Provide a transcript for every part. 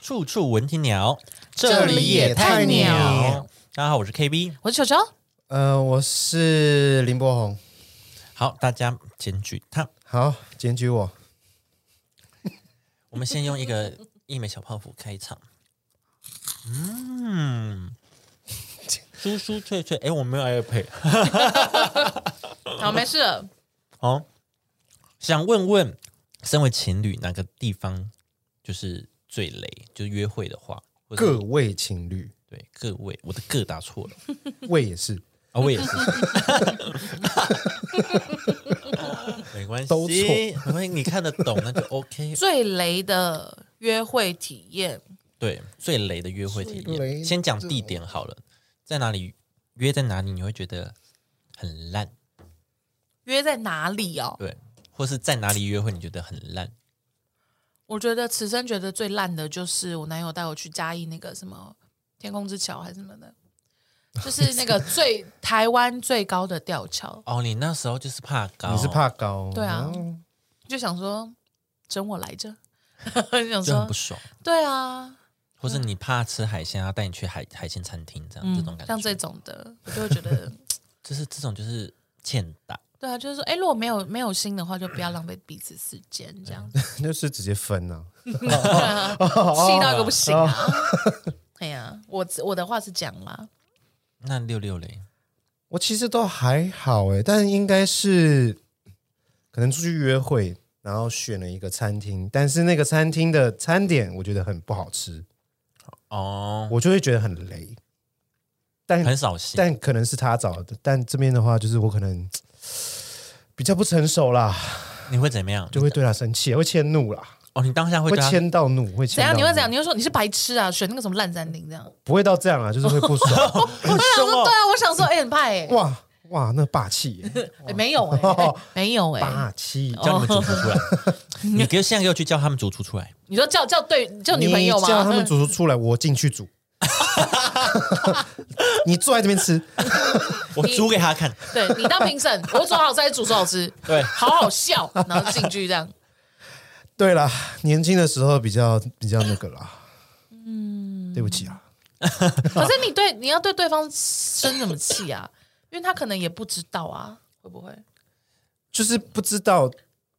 处处闻啼鸟，这里也太鸟。大家好，我是 KB。我是球球，呃，我是林柏宏，好，大家检举他。好，检举我。我们先用一个一美小泡芙开场。嗯，酥酥脆脆。哎，我没有配。好，没事了。哦，想问问，身为情侣，哪个地方就是最雷？就是约会的话，或者各位情侣，对各位，我的各打错了 位也是，啊，我也是。没关系，都错没关系，你看得懂那就 OK。最雷的约会体验，对，最雷的约会体验，先讲地点好了，在哪里约在哪里你会觉得很烂？约在哪里哦？对，或是在哪里约会你觉得很烂？我觉得此生觉得最烂的就是我男友带我去嘉义那个什么天空之桥还是什么的，就是那个最台湾最高的吊桥，哦，你那时候就是怕高，你是怕高？对啊哦就想说整我来着，就想说就很不爽，对啊，或是你怕吃海鲜，要带你去海海鲜餐厅这样、这种感觉，嗯像这种的，我就会觉得。就是这种就是欠打。对啊，就是说，哎，如果没有没有心的话，就不要浪费彼此时间，这样就 是直接分 啊。气到一个不行啊！哎呀，我我的话是讲啦，那六六零，我其实都还好哎，但应该是可能出去约会，然后选了一个餐厅，但是那个餐厅的餐点我觉得很不好吃，哦，我就会觉得很雷。但很扫兴。但可能是他找的，但这边的话就是我可能比较不成熟啦，你会怎么样？就会对他生气，会迁怒啦，哦，你当下会会迁到怒，会迁怎样？你会怎样？你会说你是白痴啊？选那个什么烂餐厅这样？不会到这样啊，就是会不爽。我想说对！啊，我想说，哎，很怕哎，哇哇，那霸气 没有哎，哎没有哎，霸气！叫你们主厨出来，你给现在给我去叫他们主厨出来。你说叫叫对叫女朋友吗？叫他们主厨出来，我进去煮。你坐在这边吃，我煮给他看，对你当评审，我煮好吃还是煮出好吃？对好好笑，然后进去这样。对啦，年轻的时候比较比较那个啦。嗯，对不起啊，可是你对你要对对方生什么气啊？因为他可能也不知道啊，会不会？就是不知道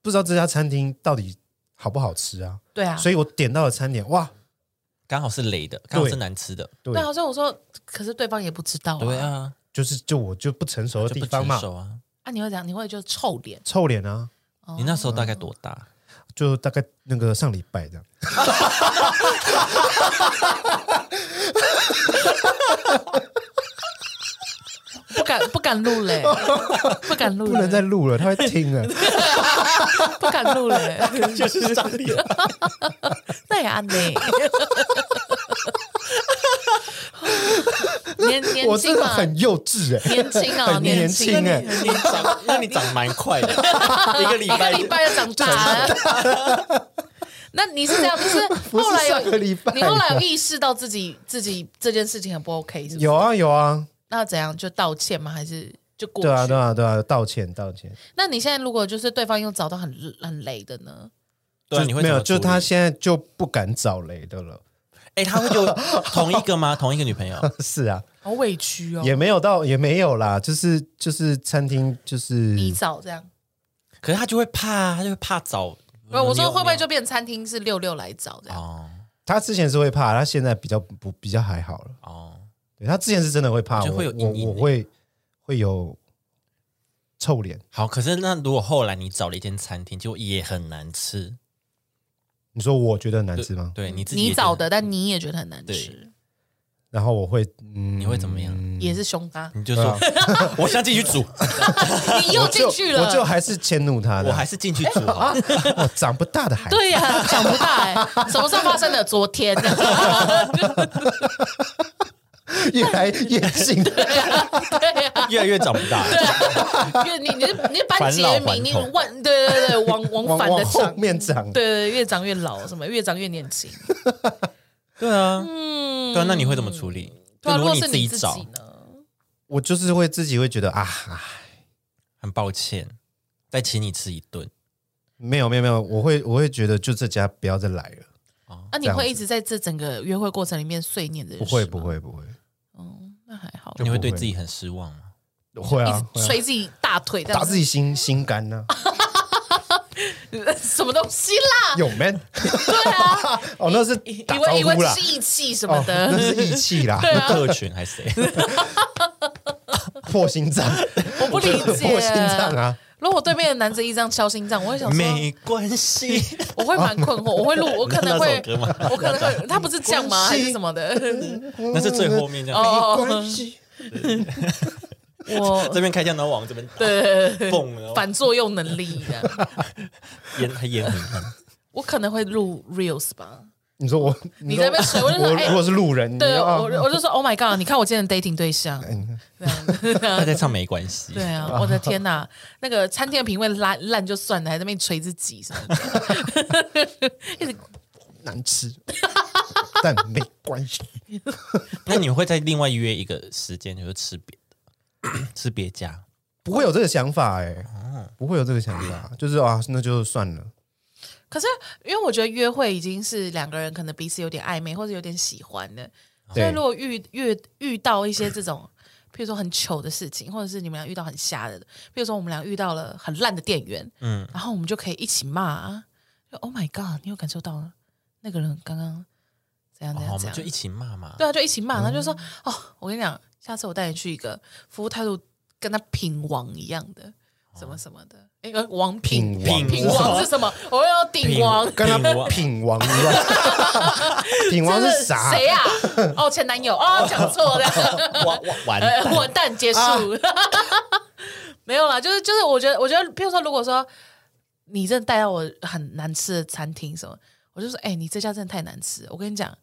不知道这家餐厅到底好不好吃啊，对啊，所以我点到了餐点，哇，刚好是雷的，刚好是难吃的。对对，啊，所以我说，可是对方也不知道啊。对啊，就是就我就不成熟的地方嘛，啊。啊，你会讲，你会就臭脸，臭脸啊，你那时候大概多大？就大概那个上礼拜这样。不敢不敢录嘞，不敢录，不能再录了，他会听了。不敢录嘞，就是上脸。那也安呢。年年我真的轻嘛，很幼稚哎、年轻啊，很年轻轻哎、你长，那你长蛮快的，一个礼拜一个拜礼拜就长大了。那你是这样，就是不是后来有礼拜你后来有意识到自己自己这件事情很不 OK，是不是？有啊有啊，那怎样就道歉吗？还是就过去？对啊对啊对啊，道歉道歉。那你现在如果就是对方又找到很很雷的呢？对你会怎么处理就他现在就不敢找雷的了。哎，他会就 同一个吗？同一个女朋友？是啊，好委屈哦，也没有到也没有啦，就是就是餐厅就是你找这样。可是他就会怕，他就会怕找。不是我说会不会就变餐厅是六六来找这样？哦他之前是会怕，他现在比较不比较还好了。哦？对他之前是真的会怕，我我会有阴影欸我我会会有臭脸。好，可是那如果后来你找了一间餐厅，结果也很难吃，你说我觉得很难吃吗？对你自己也觉得你找的，但你也觉得很难吃，然后我会嗯，你会怎么样也是凶他，你就说 我现在进去煮，你又进去了，我就还是迁怒他的，我还是进去煮好。我长不大的孩子。对呀、长不大哎、什么时候发生的？昨天，越来越近，对呀、越来越长不大。因为你你是你是班杰明，你童往对对对往往往反的往后长，面长。对对，对越长越老，什么越长越年轻。对啊，嗯，对啊，那你会怎么处理？对啊，如就如果你果是你自自己找，呢？我就是会自己会觉得啊，很抱歉，再请你吃一顿。没有没有没有，我会我会觉得就这家不要再来了。那、你会一直在这整个约会过程里面碎念这件事吗不会不，会不会，那还好。你会对自己很失望吗？会啊，一会啊捶自己大腿，打自己心心肝呢、什么东西啦？有 man 对啊，哦，那是以打招为以为呼啦，是义气什么哦，的，那是义气啦，对啊特权还是谁？破心脏，我不理解。破心脏啊！如果我对面的男子一这样敲心脏，我会想说，没关系，我会蛮困惑，我会录，我可能会我可能会，他不是这样吗？还是什么的？那是最后面这样。哦没关系，我这边开枪，然后往这边打，对对对对蹦，反作用能力的，烟还烟很。我可能会录 reels 吧。你说我，你在那边水我就说哎如果是路人，你对，我我就说 Oh my God！你看我今天的 dating 对象，他在唱没关系，对啊，我的天哪，那个餐厅的品味烂烂就算了，还在那边捶自己什么的，一直难吃，但没关系。那你会再另外约一个时间，就是吃别的，吃别家。不会有这个想法哎、哦不会有这个想法，就是啊，那就算了。可是因为我觉得约会已经是两个人可能彼此有点暧昧或者有点喜欢的，所以如果遇遇遇到一些这种，譬如说很糗的事情，或者是你们俩遇到很瞎的，譬如说我们俩遇到了很烂的店员，嗯，然后我们就可以一起骂啊，就 Oh my God！你有感受到那个人刚刚怎样怎哦，样怎样我们就？一起骂嘛。对啊，就一起骂，然后就说哦，我跟你讲，下次我带你去一个服务态度跟他品王一样的，什么什么的，哎，呃王品品王品王是什么？我要鼎王。跟他品王品王一样，品王是啥？谁呀、哦，前男友哦，讲错了，完完完蛋，完蛋，结束。没有啦，就是就是，我觉得我觉得，譬如说，如果说你真的带到我很难吃的餐厅什么，我就说，哎、你这家真的太难吃。我跟你讲，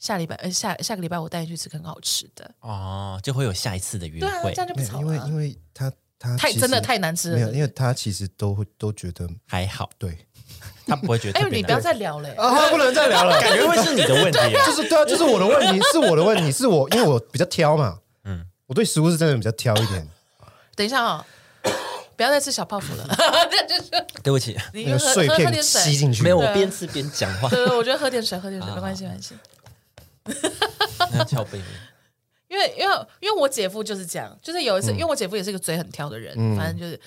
下礼拜呃下下个礼拜我带你去吃很好吃的。哦，就会有下一次的约对啊，会这，样就不没有吵了。因为因为他他太真的太难吃了没有，因为他其实都会都觉得还好，对 他不会觉得哎。你不要再聊了、啊，不能再聊了，感觉会是你的问题啊。就是对啊，就是我的问题，是我的问题，是我因为我比较挑嘛，嗯嗯，我对食物是真的比较挑一点，等一下啊、不要再吃小泡芙了。就 是对不起，那个碎片吸。进去，没有，我边吃边讲话，对，对我觉得喝点水，喝点水没关系，没关系。那翘背。因为因为因为我姐夫就是这样，就是有一次，因为我姐夫也是一个嘴很挑的人，反正就是。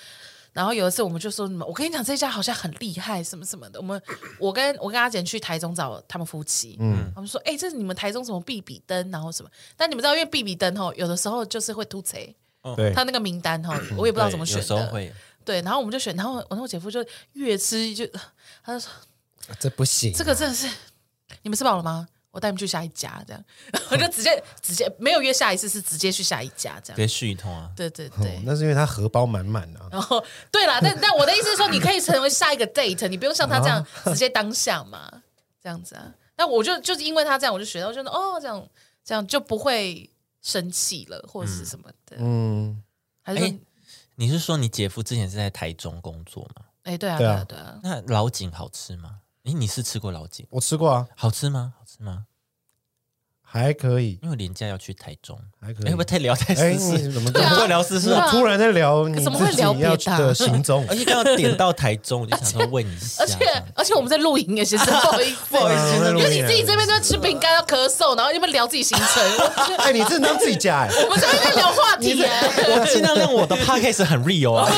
然后有一次我们就说什么，我跟你讲这家好像很厉害，什么什么的。我们我跟我跟阿简去台中找他们夫妻，嗯，他们说，哎、这是你们台中什么必比灯，然后什么？但你们知道，因为必比登吼，有的时候就是会突贼，对他那个名单哈，我也不知道怎么选的。有时候会，对，然后我们就选，然后我那我姐夫就越吃就，他就说这不行，这个真的是，你们吃饱了吗？我带你们去下一家，这样，我就直接直接没有约下一次，是直接去下一家这样。直接续一通啊。对对哦对，那是因为他荷包满满啊，然后对啦，但但我的意思是说，你可以成为下一个 date，你不用像他这样直接当下嘛，这样子啊。那我就就是因为他这样，我就学到，我觉得哦，这样这样就不会生气了，或者是什么的，嗯，还是你是说你姐夫之前是在台中工作吗？哎，对啊对啊对啊对啊，那老井好吃吗？诶，你是吃过老井，我吃过啊，好吃吗？好吃吗？还可以，因为廉价要去台中，还可以哎，会不会。太聊太哎，私事？你怎么怎么会聊私事啊？突然在聊你怎么会自己聊别的啊要的行踪？而且刚刚点到台中，我就想说问一下，而且而且我们在录影耶，先生，不好意思，不好意思因为你自己这边在吃饼干要咳嗽，然后那边聊自己行程，我觉得哎，你真的当自己家哎，我们这边在聊话题耶，我尽量让我的 podcast 很 real 啊。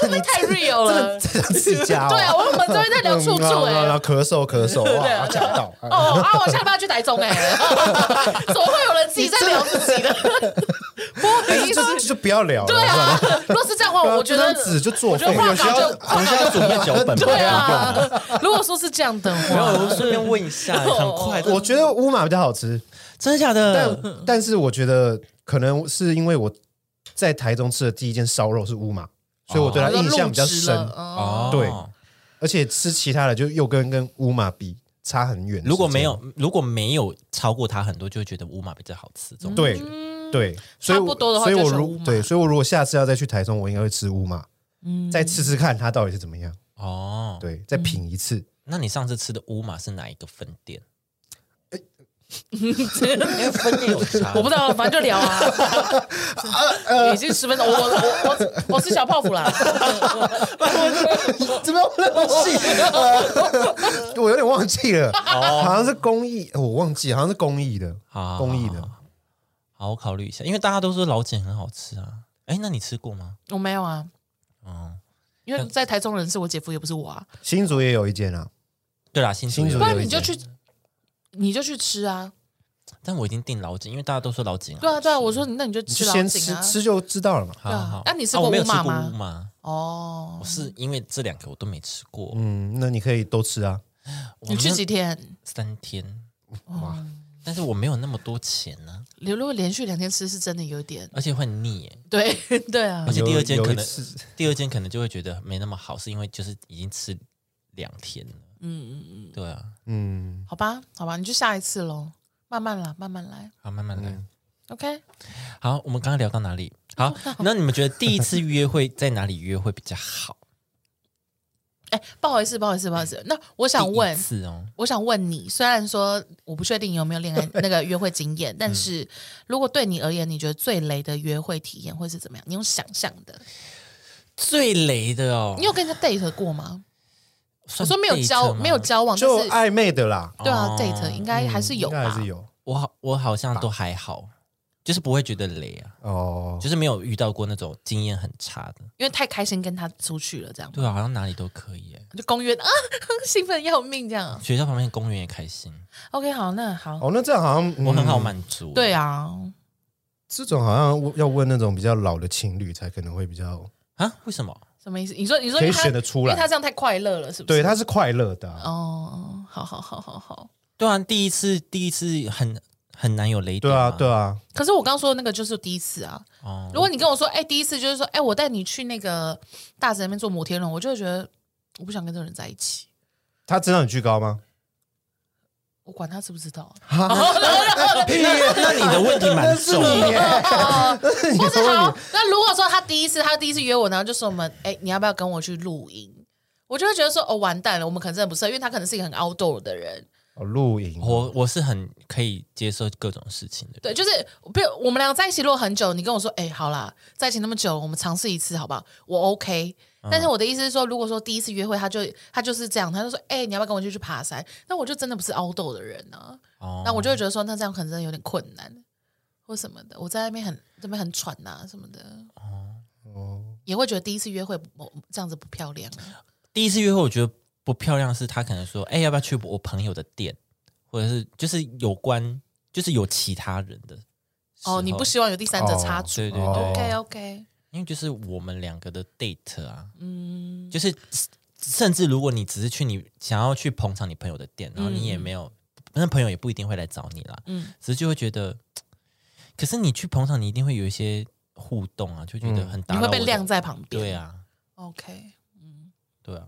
会不会太 real 了？在当自己家哦。对啊，我们这边在聊处处嗯然哎后。咳嗽咳嗽，对哇，啊吓到。哦啊！我下礼拜要去台中哎，怎么会有人自己在聊自己的？不好意思，就是就不要聊了。对啊，如果是这样的话，我觉得纸就作废我觉得。话需要稿就我们需要准备脚本吗？对啊。如果说是这样的没有，话，我顺便问一下，很快，我觉得乌马比较好吃，真的假的？但但是我觉得可能是因为我在台中吃的第一件烧肉是乌马，所以我对它印象比较深。哦，哦，对而且吃其他的就又跟跟乌马比差很远。如果没有如果没有超过它很多，就会觉得乌马比较好吃。这种对对，所以我差不多的话所以我如对，所以我如果下次要再去台中，我应该会吃乌马，嗯再吃吃看它到底是怎么样。哦，对，再品一次。那你上次吃的乌马是哪一个分店？分量有差。我不知道，反正就聊啊。已经十分钟，我我我我我是小泡芙啦。怎么样忘记？呃我有点忘记了，好像是公益，我忘记，好像是公益的，好公益的。好，我考虑一下，因为大家都说老茧很好吃啊。哎，那你吃过吗？我没有啊，哦，因为在台中人是我姐夫，也不是我啊。新竹也有一间啊，对啦，新竹有新竹不然你就去，你就去吃啊。但我已经订老井，因为大家都说老茧好吃。对啊，对啊，我说那你就你吃就先吃老井啊。吃就知道了嘛。好好好。那你吃啊我没有过乌马吃过吗乌马，哦我，是因为这两个我都没吃过。嗯，那你可以都吃啊。你去几天？三天，哇，但是我没有那么多钱呢，你如果连续两天吃，是真的有点而且会腻耶。对 对啊而。且第二间可能第二间可能就会觉得没那么好，是因为就是已经吃两天了。嗯嗯嗯，对啊，嗯，好吧，好吧，你就下一次喽，慢慢来，慢慢来。好，慢慢来。OK，好，我们刚刚聊到哪里？好，那你们觉得第一次约会在哪里约会比较好？哎，不好意思，不好意思，不好意思。那我想问，次哦，我想问你，虽然说我不确定你有没有恋爱 那个约会经验，但是如果对你而言，你觉得最雷的约会体验会是怎么样？你用想象的，最雷的哦，你有跟人家 date 过吗？我算说没有交，没有交往，就暧昧的啦，对啊哦，date 应该还是有吧应该还？是有我好，我好像都还好，就是不会觉得累啊，哦。就是没有遇到过那种经验很差的。因为太开心跟他出去了，这样对啊，好像哪里都可以耶。就公园啊，兴奋要命这样。学校旁边公园也开心，OK，好，那好，哦，那这样好像我很好嗯满足。对啊，这种好像要问那种比较老的情侣才可能会比较啊，为什么？什么意思？你说你说可以选得出来因为他这样太快乐了，是不是？对，他是快乐的啊、哦，好好好好好。对啊，第一次第一次很很难有雷点对啊，对啊，可是我刚说的那个就是第一次啊。哦，如果你跟我说，哎、第一次就是说，哎、我带你去那个大直那边做摩天轮，我就会觉得我不想跟这个人在一起。他知道你巨高吗？我管他知不知道，屁那你的问题蛮重的。你或是好，那如果说他第一次，他第一次约我，然后就说我们，哎、你要不要跟我去露营？我就会觉得说，哦，完蛋了，我们可能真的不适合，因为他可能是一个很 outdoor 的人。哦，露营，我我是很可以接受各种事情的人。对，就是比如我们俩在一起如果很久，你跟我说，哎、好啦，在一起那么久，我们尝试一次好不好？我 OK。但是我的意思是说，如果说第一次约会，他就他就是这样，他就说，哎、你要不要跟我去去爬山？那我就真的不是 outdoor 的人呢、哦，那我就会觉得说，那这样可能真的有点困难，或什么的。我在那边很这边很喘呐、什么的，哦，也会觉得第一次约会不这样子不漂亮啊。第一次约会，我觉得不漂亮是他可能说，哎、要不要去我朋友的店，或者是就是有关，就是有其他人的。哦，你不希望有第三者插足、对对对哦 OK OK，因为就是我们两个的 date 啊，嗯，就是甚至如果你只是去你想要去捧场你朋友的店，然后你也没有，那朋友也不一定会来找你啦，嗯。只是就会觉得，可是你去捧场，你一定会有一些互动啊，就觉得很打你会被晾在旁边。对啊，，OK，嗯。对啊，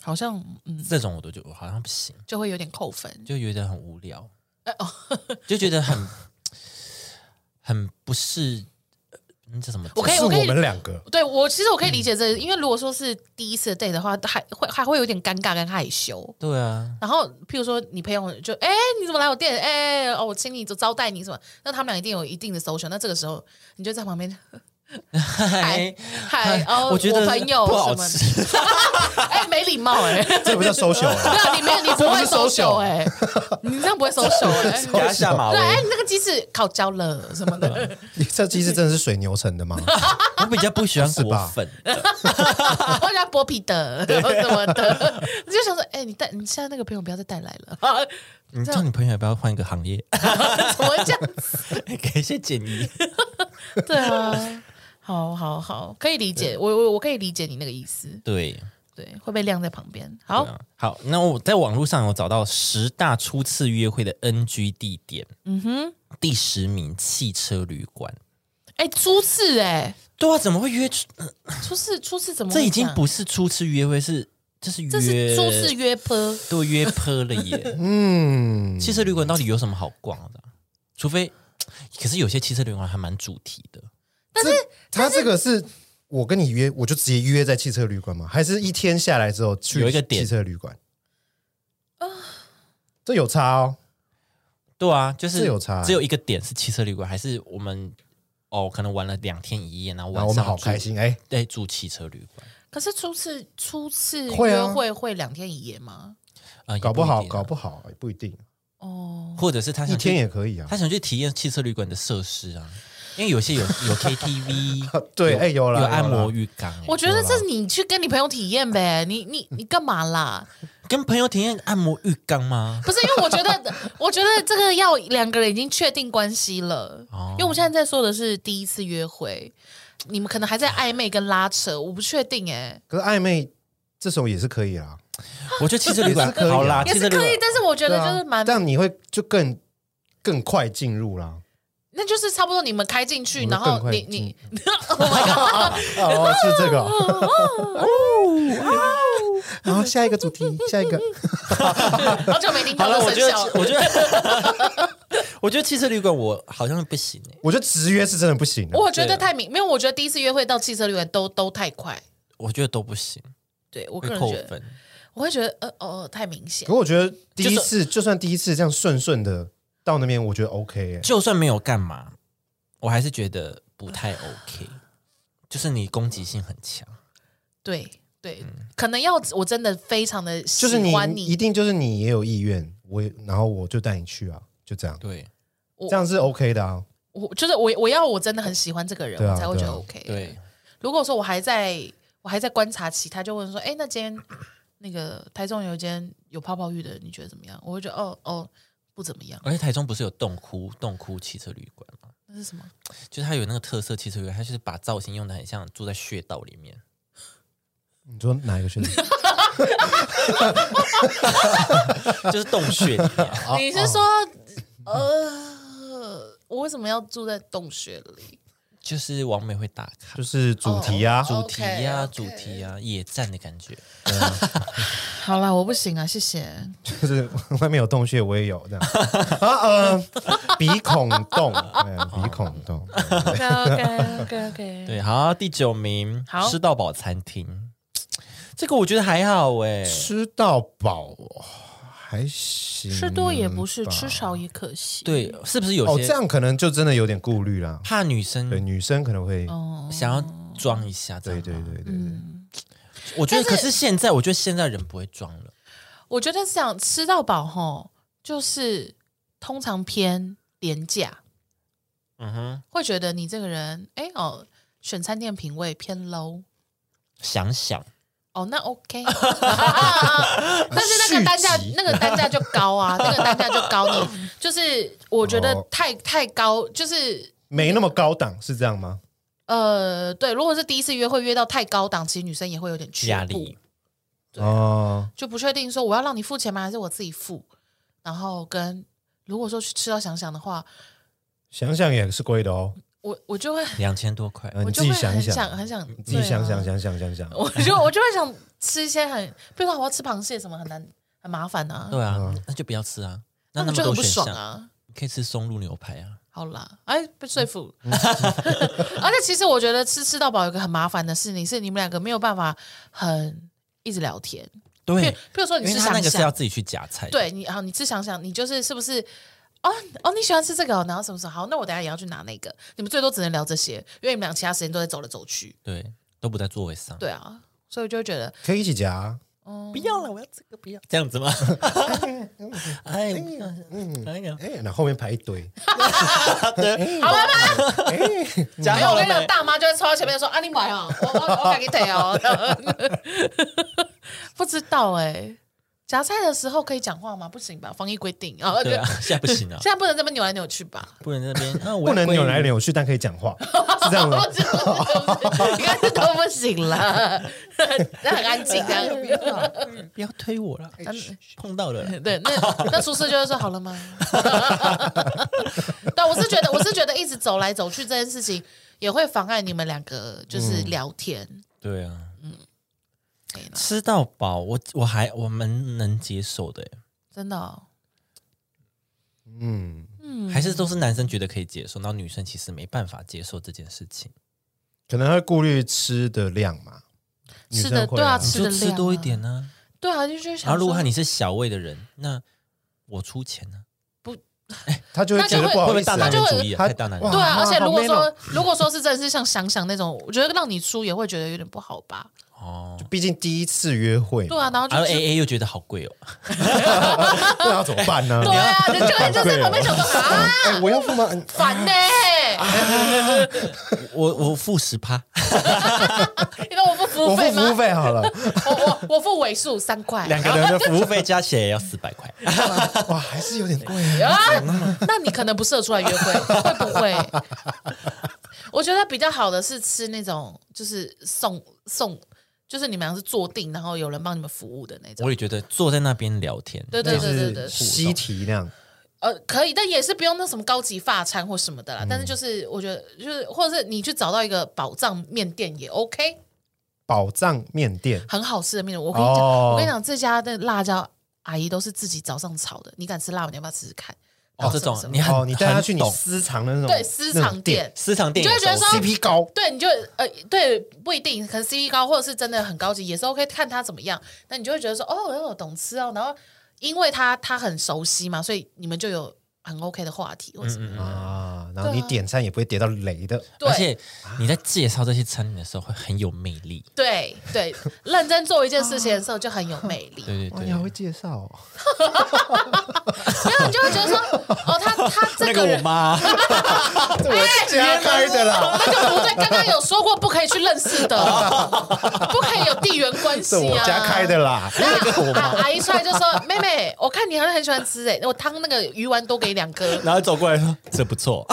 好像嗯。这种我都觉得我好像不行，就会有点扣分。就觉得很无聊，哎哦，就觉得很 很不是，呃那叫什么？我可以我可以我们两个，对我其实我可以理解这个，因为如果说是第一次的 date 的话，还会还会有点尴尬跟害羞。对啊，然后，譬如说你朋友就哎、你怎么来我店？哎、哦，我请你就招待你什么？那他们俩一定有一定的 social。那这个时候你就在旁边嗨嗨哦，我觉得朋友不好吃，哎、没礼貌哎、这不叫 social 啊。对啊，你没有，你不会这不是 social social 哎、你这样不会 social 哎、给他下马威。对，。哎，你那个鸡翅烤焦了什么的，你这鸡翅真的是水牛成的吗？我比较不喜欢果粉，或者剥皮的什么的，你就想说，哎，你带你现在那个朋友不要再带来了，你叫你朋友要不要换一个行业，怎么会这样子？给一些建议？对啊，好好好，可以理解，我我我可以理解你那个意思，对，对，会被晾在旁边。好，啊好，那我在网络上有找到十大初次约会的 NG 地点，嗯哼，第十名汽车旅馆。哎，初次哎，对啊，怎么会约？出？初次初次怎么这已经不是初次约会，是这是约这是初次约坡，对约坡了耶。嗯，汽车旅馆到底有什么好逛的啊、除非，可是有些汽车旅馆还蛮主题的。他这个是我跟你约，我就直接约在汽车旅馆吗？还是一天下来之后去有一个点汽车旅馆？啊这有差哦。对啊，就是这有差欸只有一个点是汽车旅馆，还是我们哦可能玩了两天一夜，然后晚上然后我们好住开，心哎，对，住汽车旅馆，可是初次初次会啊约会会两天一夜吗？呃，搞不好一定啊搞不好也不一定，哦，或者是他一天也可以啊他。想去体验汽车旅馆的设施啊，因为有些有 有 KTV，对有哎有啦有按摩浴缸、欸，我觉得这是你去跟你朋友体验呗，你你你干嘛啦？跟朋友体验按摩浴缸吗？不是因为我觉得，我觉得这个要两个人已经确定关系了，哦。因为我们现在在说的是第一次约会，你们可能还在暧昧跟拉扯，我不确定哎、可是暧昧这种也是可以啦，我觉得汽车旅馆也是可以啊。好啦，也是可以但是我觉得就是蛮，这样你会就更更快进入啦。那就是差不多你们开进去，然后你你，Oh my god，哦，是这个。哦。然后下一个主题，下一个。好久没听到好了，我觉得这声效，我觉得我觉得汽车旅馆我好像不行哎、我觉得直约是真的不行的。我觉得太明，没有，我觉得第一次约会到汽车旅馆都都太快，我觉得都不行，对我个会人觉得，我会觉得呃哦太明显。可，我觉得第一次就算第一次这样顺顺的到那边，我觉得 OK 哎。就算没有干嘛，我还是觉得不太 OK，就是你攻击性很强。对对，嗯可能要我真的非常的就是喜欢你一定就是你也有意愿，我也然后我就带你去啊，就这样，对我这样是 OK 的啊。我就是我我要我真的很喜欢这个人，啊我才会觉得对啊 OK。对，如果说我还在我还在观察期，他就问说：“哎，那间那个台中有一间有泡泡浴的，你觉得怎么样？”我会觉得哦哦不怎么样。而且台中不是有洞窟洞窟汽车旅馆吗？那是什么？就是它有那个特色汽车旅馆，它就是把造型用的很像住在穴道里面。你说哪一个穴道？就是洞穴里面，你是说呃，我为什么要住在洞穴里？就是王美会打卡就是主题啊，哦主题呀、OK，OK。主题啊、野战的感觉。好啦，我不行啊，谢谢。就是外面有洞穴，我也有这样。啊呃，鼻孔洞，鼻孔洞，OK OK OK OK。对，好，第九名，吃到饱餐厅，这个我觉得还好哎、吃到饱还行，吃多也不是，吃少也可惜。对，是不是有哦，些这样可能就真的有点顾虑啦。怕女对，生女生可能会，哦，想要装一下？对对对对对，嗯，我觉得，可是现在，我觉得现在人不会装了。我觉得这样吃到饱吼，就是通常偏廉价，嗯哼，会觉得你这个人，哎哦，选餐店品味偏 low。想想，哦，那 OK，但是那个单价，那个单价就高啊，那个单价就高，你就是我觉得哦太太高，就是没那么高档，是这样吗？呃，对，如果是第一次约会约到太高档，其实女生也会有点压力，对啊哦，就不确定说我要让你付钱吗，还是我自己付？然后跟如果说去吃到想想的话，想想也是贵的哦，我我就会两千多块，我就会很自己想很想，你自己想想想想想想，我就我就会想吃一些很，比如说我要吃螃蟹什么很难很麻烦啊，对啊嗯，那就不要吃啊。那那么就很不爽多选项，啊？你可以吃松露牛排啊。好啦，哎，被说服。而且其实我觉得吃吃到饱有个很麻烦的事情是，你们两个没有办法很一直聊天。对，比如说你因为吃那个是要，自己去夹菜。，对你好，你吃想想，你就是是不是？哦哦，你喜欢吃这个、哦，然后什么什么好，那我等下也要去拿那个。你们最多只能聊这些，因为你们俩其他时间都在走来走去。对，都不在座位上。对啊，所以我就会觉得，可以一起夹啊，不要了，我要这个，不要这样子吗？哎，哎呀，哎，然后后面排一堆，好了吗？夹好了没没有我跟你讲，？大妈就会冲到前面说：“啊，你买啊，我我我给你腿哦。”不知道哎、夹菜的时候可以讲话吗？不行吧，防疫规定啊。对啊，现在不行啊 现，在不能这么扭来扭去吧？不能在那边那，我不能扭来扭。去，但可以讲话，是这样吗？应该是都不行了，那很安静这样。不要推我了，碰到了啦。对，那那厨师就会说好了吗？对，我是觉得，我是觉得一直走来走去这件事情也会妨碍你们两个就是聊天。对啊，可以啦。吃到饱，我我还我们能接受的耶，真的哦、嗯，还是都是男生觉得可以接受，然后女生其实没办法接受这件事情，可能会顾虑吃的量嘛，吃的生会对啊吃的量吃多一啊点呢。对啊，就觉得想然后如果说你是小胃的人，那我出钱呢？不。他就会觉得不会不会好意思啊，大男人主义啊？他太大男人。主义。对啊，而且如果说如果说是真的是像想想那种，我觉得让你出也会觉得有点不好吧？哦，就毕竟第一次约会，对啊，然后就然后是 A A 又觉得好贵哦，那要怎么办呢？对啊，你就会就在旁边想说啊，哎，我要付吗？嗯烦呢，我我付十趴，因为我付服务费我付服务吗？费好了，我我我付尾数三块，两个人的服务费加起来也要四百块。哇，还是有点贵。啊，那你可能不适合出来约会，会不会？我觉得比较好的是吃那种，就是送送，就是你们俩是坐定，然后有人帮你们服务的那种我。也觉得坐在那边聊天，对对对对对，是西提那样，呃，可以，但也是不用那什么高级发餐或什么的啦。但是就是我觉得，就是或者是你去找到一个宝藏面店也 OK，宝藏面店，很好吃的面店。我跟你讲，哦我跟你讲，这家的辣椒阿姨都是自己早上炒的。你敢吃辣吗？你要不要试试看？哦，这种你很哦，你带他去你私藏的那种对私藏店，私藏店你就会觉得说，CP 高，对，你就呃，对，不一定，可能 CP 高，或者是真的很高级，也是 OK，看他怎么样。那你就会觉得说，哦，哦懂吃哦。然后因为他他很熟悉嘛，所以你们就有很 OK 的话题或什么的。啊，然后你点餐也不会点到雷的，对而且你在介绍这些餐饮的时候会很有魅力。对对，认真做一件事情的时候就很有魅力。哇，对对对你，还会介绍哦，然后你就会觉得说，哦，他他这那个我人。妈，这我家开的啦，那就不对，刚刚有说过不可以去认识的，不可以有地缘关系啊。这我家开的啦，然后阿阿姨出来就说：“妹妹，我看你好像很喜欢吃诶，我汤那个鱼丸多给你两颗。然后走过来说这不错，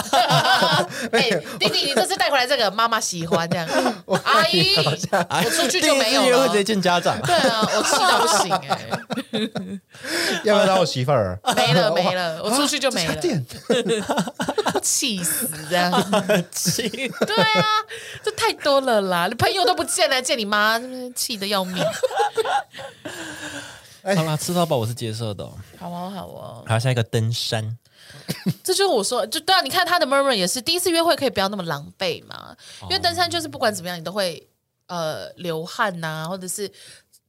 哎，弟弟，你这次带回来这个妈妈喜欢这样。阿姨，我出去就没有了第一次约会直。接见家长。对啊，我气到不行哎，要不要当我媳妇儿？没了没了，我出去就没了，气死这样。气对啊，这太多了啦，你朋友都不见了，见你妈，气得要命。好啦，吃到饱我是接受的哦。好哦好哦，还有下一个登山，这就是我说，就对啊，你看他的 murmur 也是第一次约会可以不要那么狼狈嘛，因为登山就是不管怎么样你都会呃流汗呐、或者是。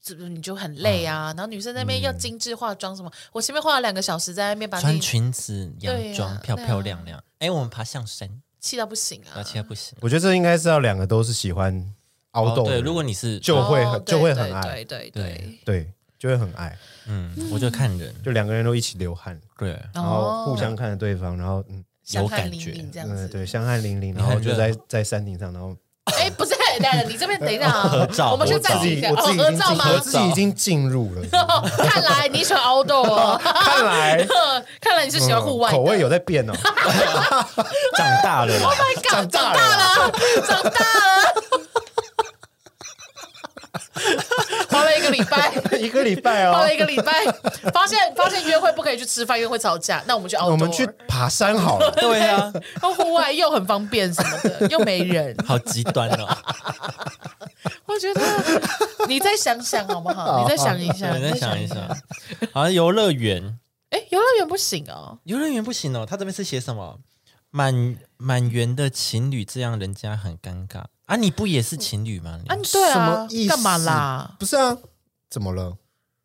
是不是你就很累啊？然后女生在那边要精致化妆什么？我前面花了两个小时在那边把穿你裙子、洋装漂对啊漂亮亮。哎，我们爬象山，气到不行啊气到不行。我觉得这应该是要两个都是喜欢凹哦对，豆的人，如果你是就会很哦对就会很爱对对对对。对，就会很爱，嗯，我就看人，就两个人都一起流汗，对，然后互相看着对方，然后嗯有感觉。这样子。对，相汗淋漓，然后就在在山顶上，然后哎，不是，你这边等一下啊合照，我们先暂停一下。哦，我自己已经进合照吗？我自己已经进入了，看来你喜欢 outdoor 哦，看来。看来你是喜欢户外口味有在变哦，长大了啦，Oh my god，长大了，长大了，花了一个礼拜，一个礼拜哦花了，一个礼拜，发现发现约会不可以去吃饭，因为会吵架。那我们去 outdoor，我们去爬山好了，对啊，然后户外又很方便什么的，又没人。好极端哦。我觉得你再想想好不好？你再想一下，你再想一一下。，好像游乐园，哎，游乐园不行哦。游乐园不行哦。他这边是写什么？满满园的情侣，这样人家很尴尬啊！你不也是情侣吗？啊，你什对啊么意，思干嘛啦？不是啊，怎么了？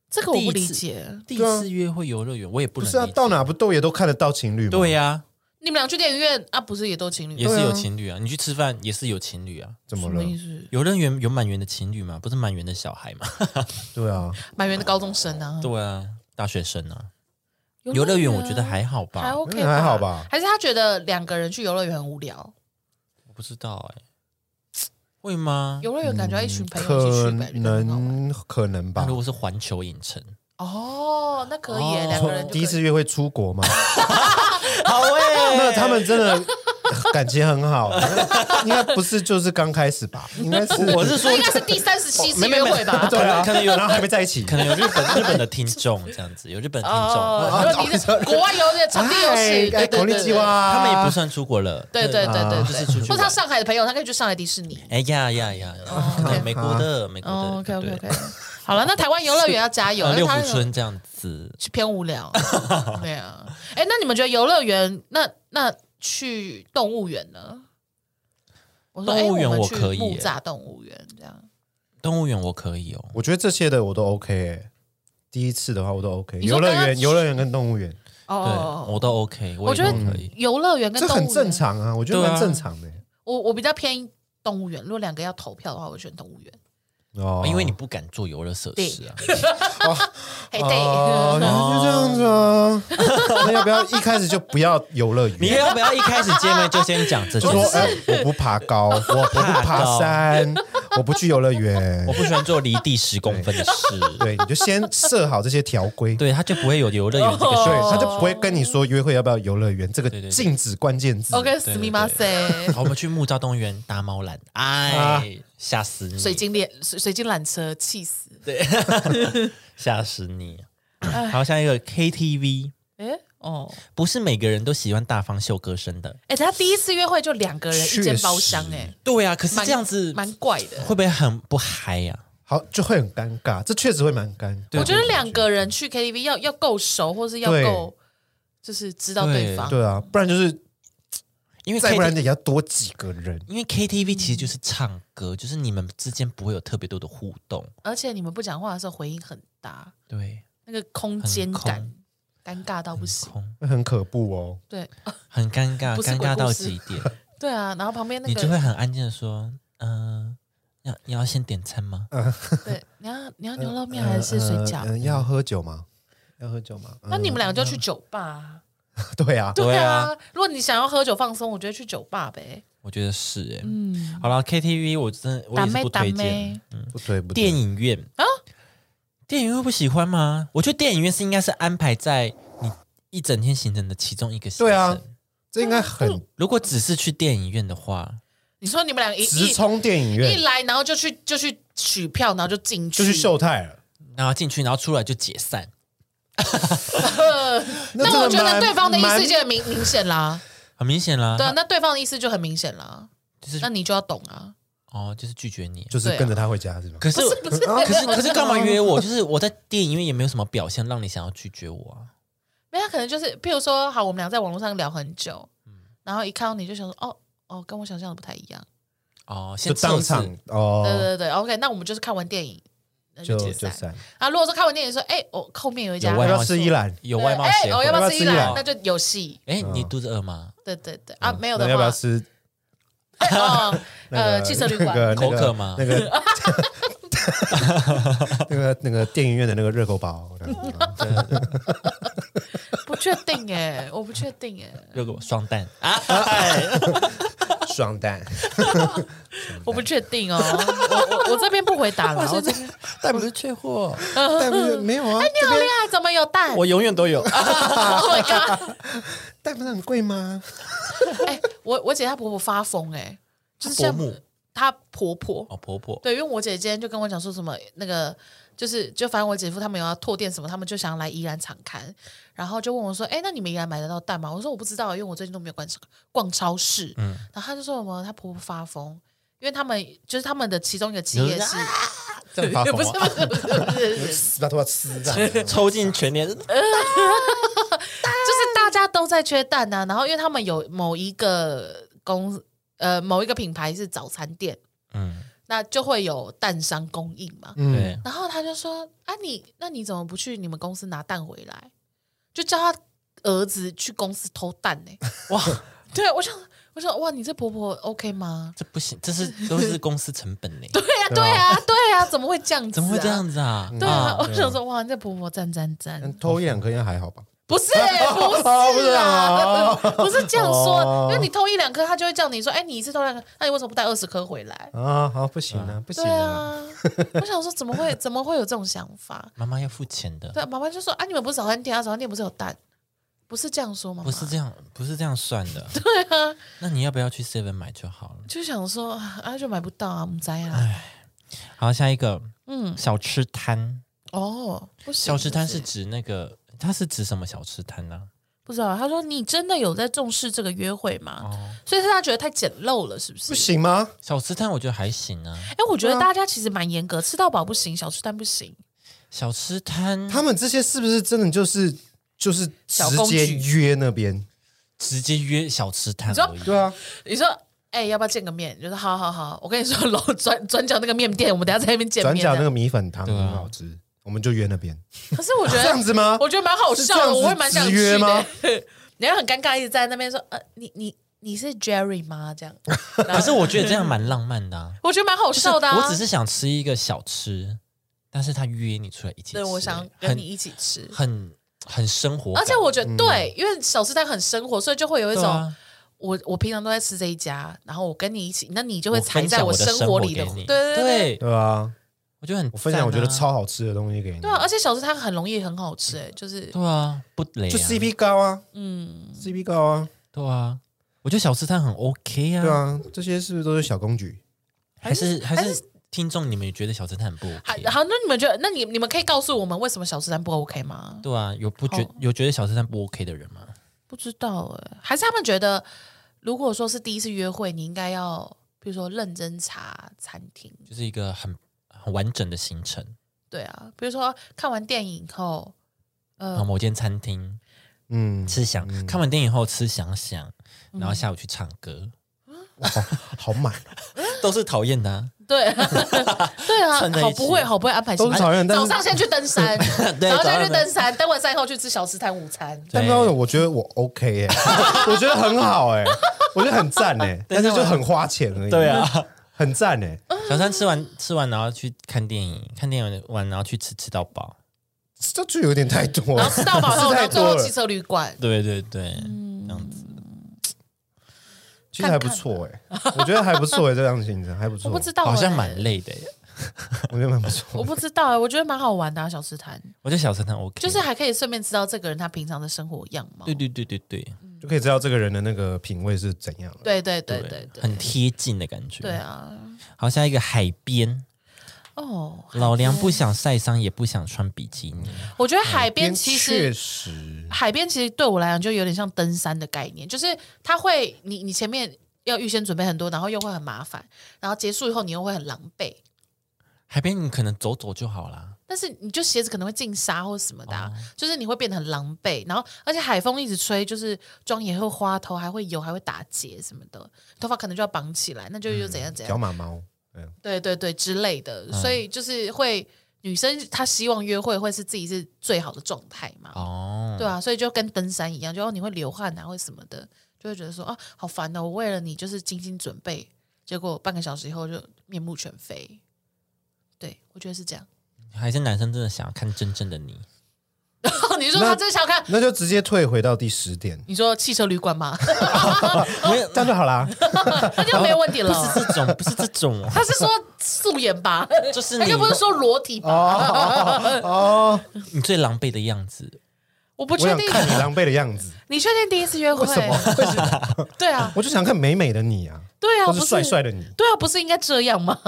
这个我不第一次理解。第一次约会游乐园，我也不不是啊，理解到哪不都也都看得到情侣吗？对呀，你们俩去电影院啊，不是也都情侣？也是有情侣啊。你去吃饭也是有情侣啊。怎么了么？意思？游乐园有满园的情侣吗？不是满园的小孩吗？对啊，满园的高中生啊，对啊，大学生啊。游乐园我觉得还好还吧，OK，嗯还好吧还是他觉得两个人去游乐园很无聊？我不知道哎，会吗？游乐园感觉要一群朋友一起可去，感觉很好玩能可能吧。那如。果是环球影城，哦，那可以两个人就可以。第一次约会出国吗，好哎那他们真的 感情很好，应该不是就是刚开始吧？应该是我是说应该是第三十七次约会吧？对啊，可能有然后还没在一起，可能有日本日本的听众这样子，有日本听众，哦，如果你是国外游的场地游戏，对对对对，划，他们也不算出国了。对对对对就是出去或者他上海的朋友，他可以去上海迪士尼。哎呀呀呀，美国的美国的哦，OK OK 对。OK，好了，那台湾游乐园要加油，呃六福村这样子，偏无聊。对啊，哎，那你们觉得游乐园，那那去动物园呢？我说，哎，动物园我可以耶木栅动物园这样。动物园我可以哦。我觉得这些的我都 OK 欸第一次的话我都 OK，游乐园、游乐园跟动物园，对哦，我都 OK，我觉得可以。游乐园跟动物园这很正。常啊，我觉得蛮正常的。我我比较偏动物园，如果两个要投票的话，我选动物园。哦。因为你不敢做游乐设施啊，对，原来是这样子啊。那要不要一开始就不要游乐园？你要不要一开始见面就先讲这句就说，哎，我不爬高，我我不 爬山，我不去游乐园。我。不喜欢做离地十公分的事。对，你就先设好这些条规，对，他就不会有游乐园这个对，选项。他就不会跟你说约会要不要游乐园这个禁止关键字。OK，死密马塞，好我们去木栅动物园打猫缆，哎，吓死你！水晶列水水晶缆车，气死！对 吓死你！好，像一个 KTV，哎，哦，不是每个人都喜欢大方秀歌声的。哎，他第一次约会就两个人一间包厢，哎，对啊，可是蛮这样子蛮怪的。会不会很不嗨呀？好，就会很尴尬，这确实会蛮尴尬。我觉得两个人去 KTV 要要够熟，或是要对够就是知道对对方。对啊，不然就是因为再不然 KTV 也要多几个人。因为 KTV 其实就是唱歌，就是你们之间不会有特别多的互动。而且你们不讲话的时候回音很大，对，那个空间感很尴尬到不行。空会很可怖哦。对很尴尬，不尴尬到极点，对啊，然后旁边那个你就会很安静的说，嗯，要你要先点餐吗？对，你要你要牛肉面还是水饺？嗯，要喝酒吗？要喝酒吗？嗯那你们两个就去酒吧啊。对啊，对啊啊，如果你想要喝酒放松，我觉得去酒吧呗。我觉得是哎。嗯，好了，KTV 我真的我也是打妹打不推荐妹。，不推不对，电影院啊电影院会不喜欢吗？我觉得电影院是应该是安排在你一整天行程的其中一个行程。对啊这应该很如果只是去电影院的话，你说你们两个一直一冲电影院一院，来，然后就去就去取票，然后就进去，就去秀泰了。然后进去，然后出来就解散。那我觉得对方的意思就很明明显啦。很明显啦，对啊，那对方的意思就很明显啦。就是那你就要懂啊。哦，就是拒绝你。就是跟着他回家是吗？可是不是可是可是干嘛约我？就是我在电影院也没有什么表现让你想要拒绝我啊。没有，可能就是，譬如说，好，我们俩在网络上聊很久，嗯然后一看到你就想说，哦哦，跟我想象的不太一样。哦，就先当场哦对哦，对对，OK，那我们就是看完电影那就解散。就散。啊，如果说看完电影说，哎，我后面有一家有外貌要不要吃一兰？有外貌哎协会我要不要吃一兰？那就有戏。哎，你肚子饿吗？对对对啊，没有的话要不要，吃哦，那个呃，汽车旅馆那个口渴吗那个 那个那个电影院的那个热狗堡，不确定哎，我不确定哎，热狗双蛋啊，双蛋，我不确定哦，我我我这边不回答了，我这边蛋不是缺货，蛋不是没有啊？你好厉害，怎么有蛋？我永远都有。Oh my god！蛋不是很贵吗？哎，我我姐她婆婆发疯哎，就是像伯母她婆婆哦，婆婆对，因为我姐今天就跟我讲说什么那个，就是就反正我姐夫他们有要拓店什么，他们就想要来宜兰场刊，然后就问我说：“哎，那你们宜兰买得到蛋吗？”我说：“我不知道，因为我最近都没有逛逛超市。”嗯，然后他就说什么他婆婆发疯，因为他们就是他们的其中一个企业是，这样发不是疯啊？不是不是不是，死把头发吃这样抽进全年，就是大家都在缺蛋呐、然后因为他们有某一个公呃某一个品牌是早餐店，嗯，那就会有蛋商供应嘛。嗯，然后他就说：“啊你，那你怎么不去你们公司拿蛋回来？就叫他儿子去公司偷蛋呢、哇，对，我想，我想，哇，你这婆婆 OK 吗？这不行，这是都是公司成本 呢，对呀、对呀、对呀、怎么会这样子、怎么会这？样子啊？对啊，我想说，哇，你这婆婆赞赞赞，偷一两颗应该还好吧？不是，不是 啊，不是这样说，哦因为你偷一两颗，他就会叫你说，哎，你一次偷两颗，那你为什么不带二十颗回来？啊，好不行啊，不行对啊，啊，我想说，怎么会，怎么会有这种想法？妈妈要付钱的，对，妈妈就说，啊，你们不是早餐店啊，早餐店不是有蛋？不是这样说吗？不是这样，不是这样算的。对啊，那你要不要去 Seven 买就好了？就想说啊，就买不到啊，母灾啊，好，下一个嗯，小吃摊，哦，不行小吃摊是指那个，它是指什么小吃摊呢？不知道。他说你真的有在重视这个约会吗？哦，所以是他觉得太简陋了，是不是？不。行吗？小吃摊我觉得还行啊。哎，我觉得大家其实蛮严格，吃到饱不行，小吃摊不行。小吃摊他们这些是不是真的就是就是直接约那边？直接约小吃摊你说。对啊，你说，哎，要不要见个面？就说好好好，我跟你说，楼转转角那个面店，我们等下在那边见面。转角那个米粉汤很好吃，我们就约那边，可是我觉得这样子吗？我觉得蛮好笑的，我会蛮想约吗。你要很尴尬，一直在那边说，呃，你你你是 Jerry 吗？这样，可是我觉得这样蛮浪漫的啊。我觉得蛮好笑的、啊。我只是想吃一个小吃，但是他约你出来一起吃，对，我想跟你一起吃。很很生活，而且我觉得对，因为小吃摊很生活，所以就会有一种、啊我我平常都在吃这一家，然后我跟你一起，那你就会我分踩在我生生活里的，对对对，对啊，我觉得很我分享我觉得超好吃的东西给你，对啊！而且小吃摊很容易很好吃，哎，就是对啊，不雷啊就 CP 高啊，嗯，CP 高啊，对啊，我觉得小吃摊很 OK 啊，对啊，这些是不是都是小公举？还是还还是听众你们也觉得小吃摊很不还 OK？好，那你们觉得，那你你们可以告诉我们为什么小吃摊不 OK 吗？对啊，有不觉有觉得小吃摊不 OK 的人吗？不知道哎，还是他们觉得，如果说是第一次约会，你应该要，比如说认真查餐厅，就是一个很很完整的行程，对啊，比如说看完电影后，然后某间餐厅嗯，吃想，看完电影后吃想想，然后下午去唱歌，好满，都是讨厌的啊。对 对啊好不会，好不会安排行程。都是讨厌早上先去登山，然后再早上去登山，登完山以后去吃小吃摊午餐。但不知道为什么我觉得我 OK 耶，我觉得很好哎，我觉得很赞哎，但是就很花钱而已，对，啊，很赞哎，小三吃完吃完，然后去看电影，看电影完然后去吃吃到饱。这就有点太多。了，然后吃到饱后，吃太然后最后多了汽车旅馆。对对对，嗯。这样子。其实还不错哎，我觉得还不错哎，这样行程还不错，我不知道欸，好像蛮累的耶。我觉得蛮不错，我不知道哎，我觉得蛮好玩的啊，小吃摊，我觉得小吃摊 OK，就是还可以顺便知道这个人他平常的生活样貌。对对对对对就可以知道这个人的那个品味是怎样了。对对对对对，很贴近的感觉。对，啊。好，下一个海边，哦，老娘不想晒伤，也不想穿比基尼。我觉得海边其确实实，海边其实对我来讲就有点像登山的概念，就是它会你你前面要预先准备很多，然后又会很麻烦，然后结束以后你又会很狼狈。海边你可能走走就好啦。但是你就鞋子可能会进沙或什么的啊、哦。就是你会变得很狼狈，然后而且海风一直吹，就是妆也会花头，还会油，还会打结什么的，头发可能就要绑起来，那就又怎样怎样。小样，马猫，嗯，对对对之类的，所以就是会女生她希望约会会是自己是最好的状态嘛，哦，对啊，所以就跟登山一样，就哦你会流汗啊会什么的，就会觉得说啊好烦哦，我为了你就是精心准备，结果半个小时以后就面目全非，对我觉得是这样。还是男生真的想要看真正的你。你说他真的想看？那就直接退回到第十点，你说汽车旅馆吗？没有，这样就好啦。那就没有问题了。不是这种，不是这种哦，他是说素颜吧？就是你他又不是说裸体吧？哦，你最狼狈的样子。我不确定，看你狼狈的样子，你确定第一次约会？为什么？为什么？对啊，我就想看美美的你啊，对啊，或不是是帅帅的你。对啊，不是应该这样吗？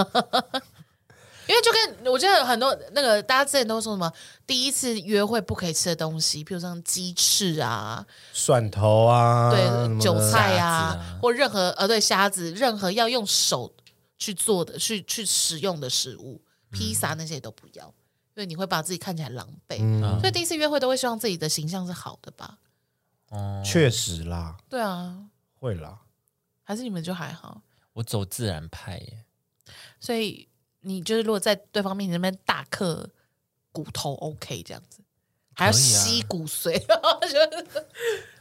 因为就跟我觉得很多那个大家之前都说什么第一次约会不可以吃的东西，比如像鸡翅啊，蒜头啊，对，韭菜啊啊，或任何呃对虾子，任何要用手去做的、去去使用的食物，披萨那些都不要，因为你会把自己看起来狼狈。嗯，所以第一次约会都会希望自己的形象是好的吧？哦，确实啦，对啊，会啦。还是你们就还好？我走自然派耶。所以你就是如果在对方面前那边大刻骨头，OK 这样子，还要吸骨髓，觉 得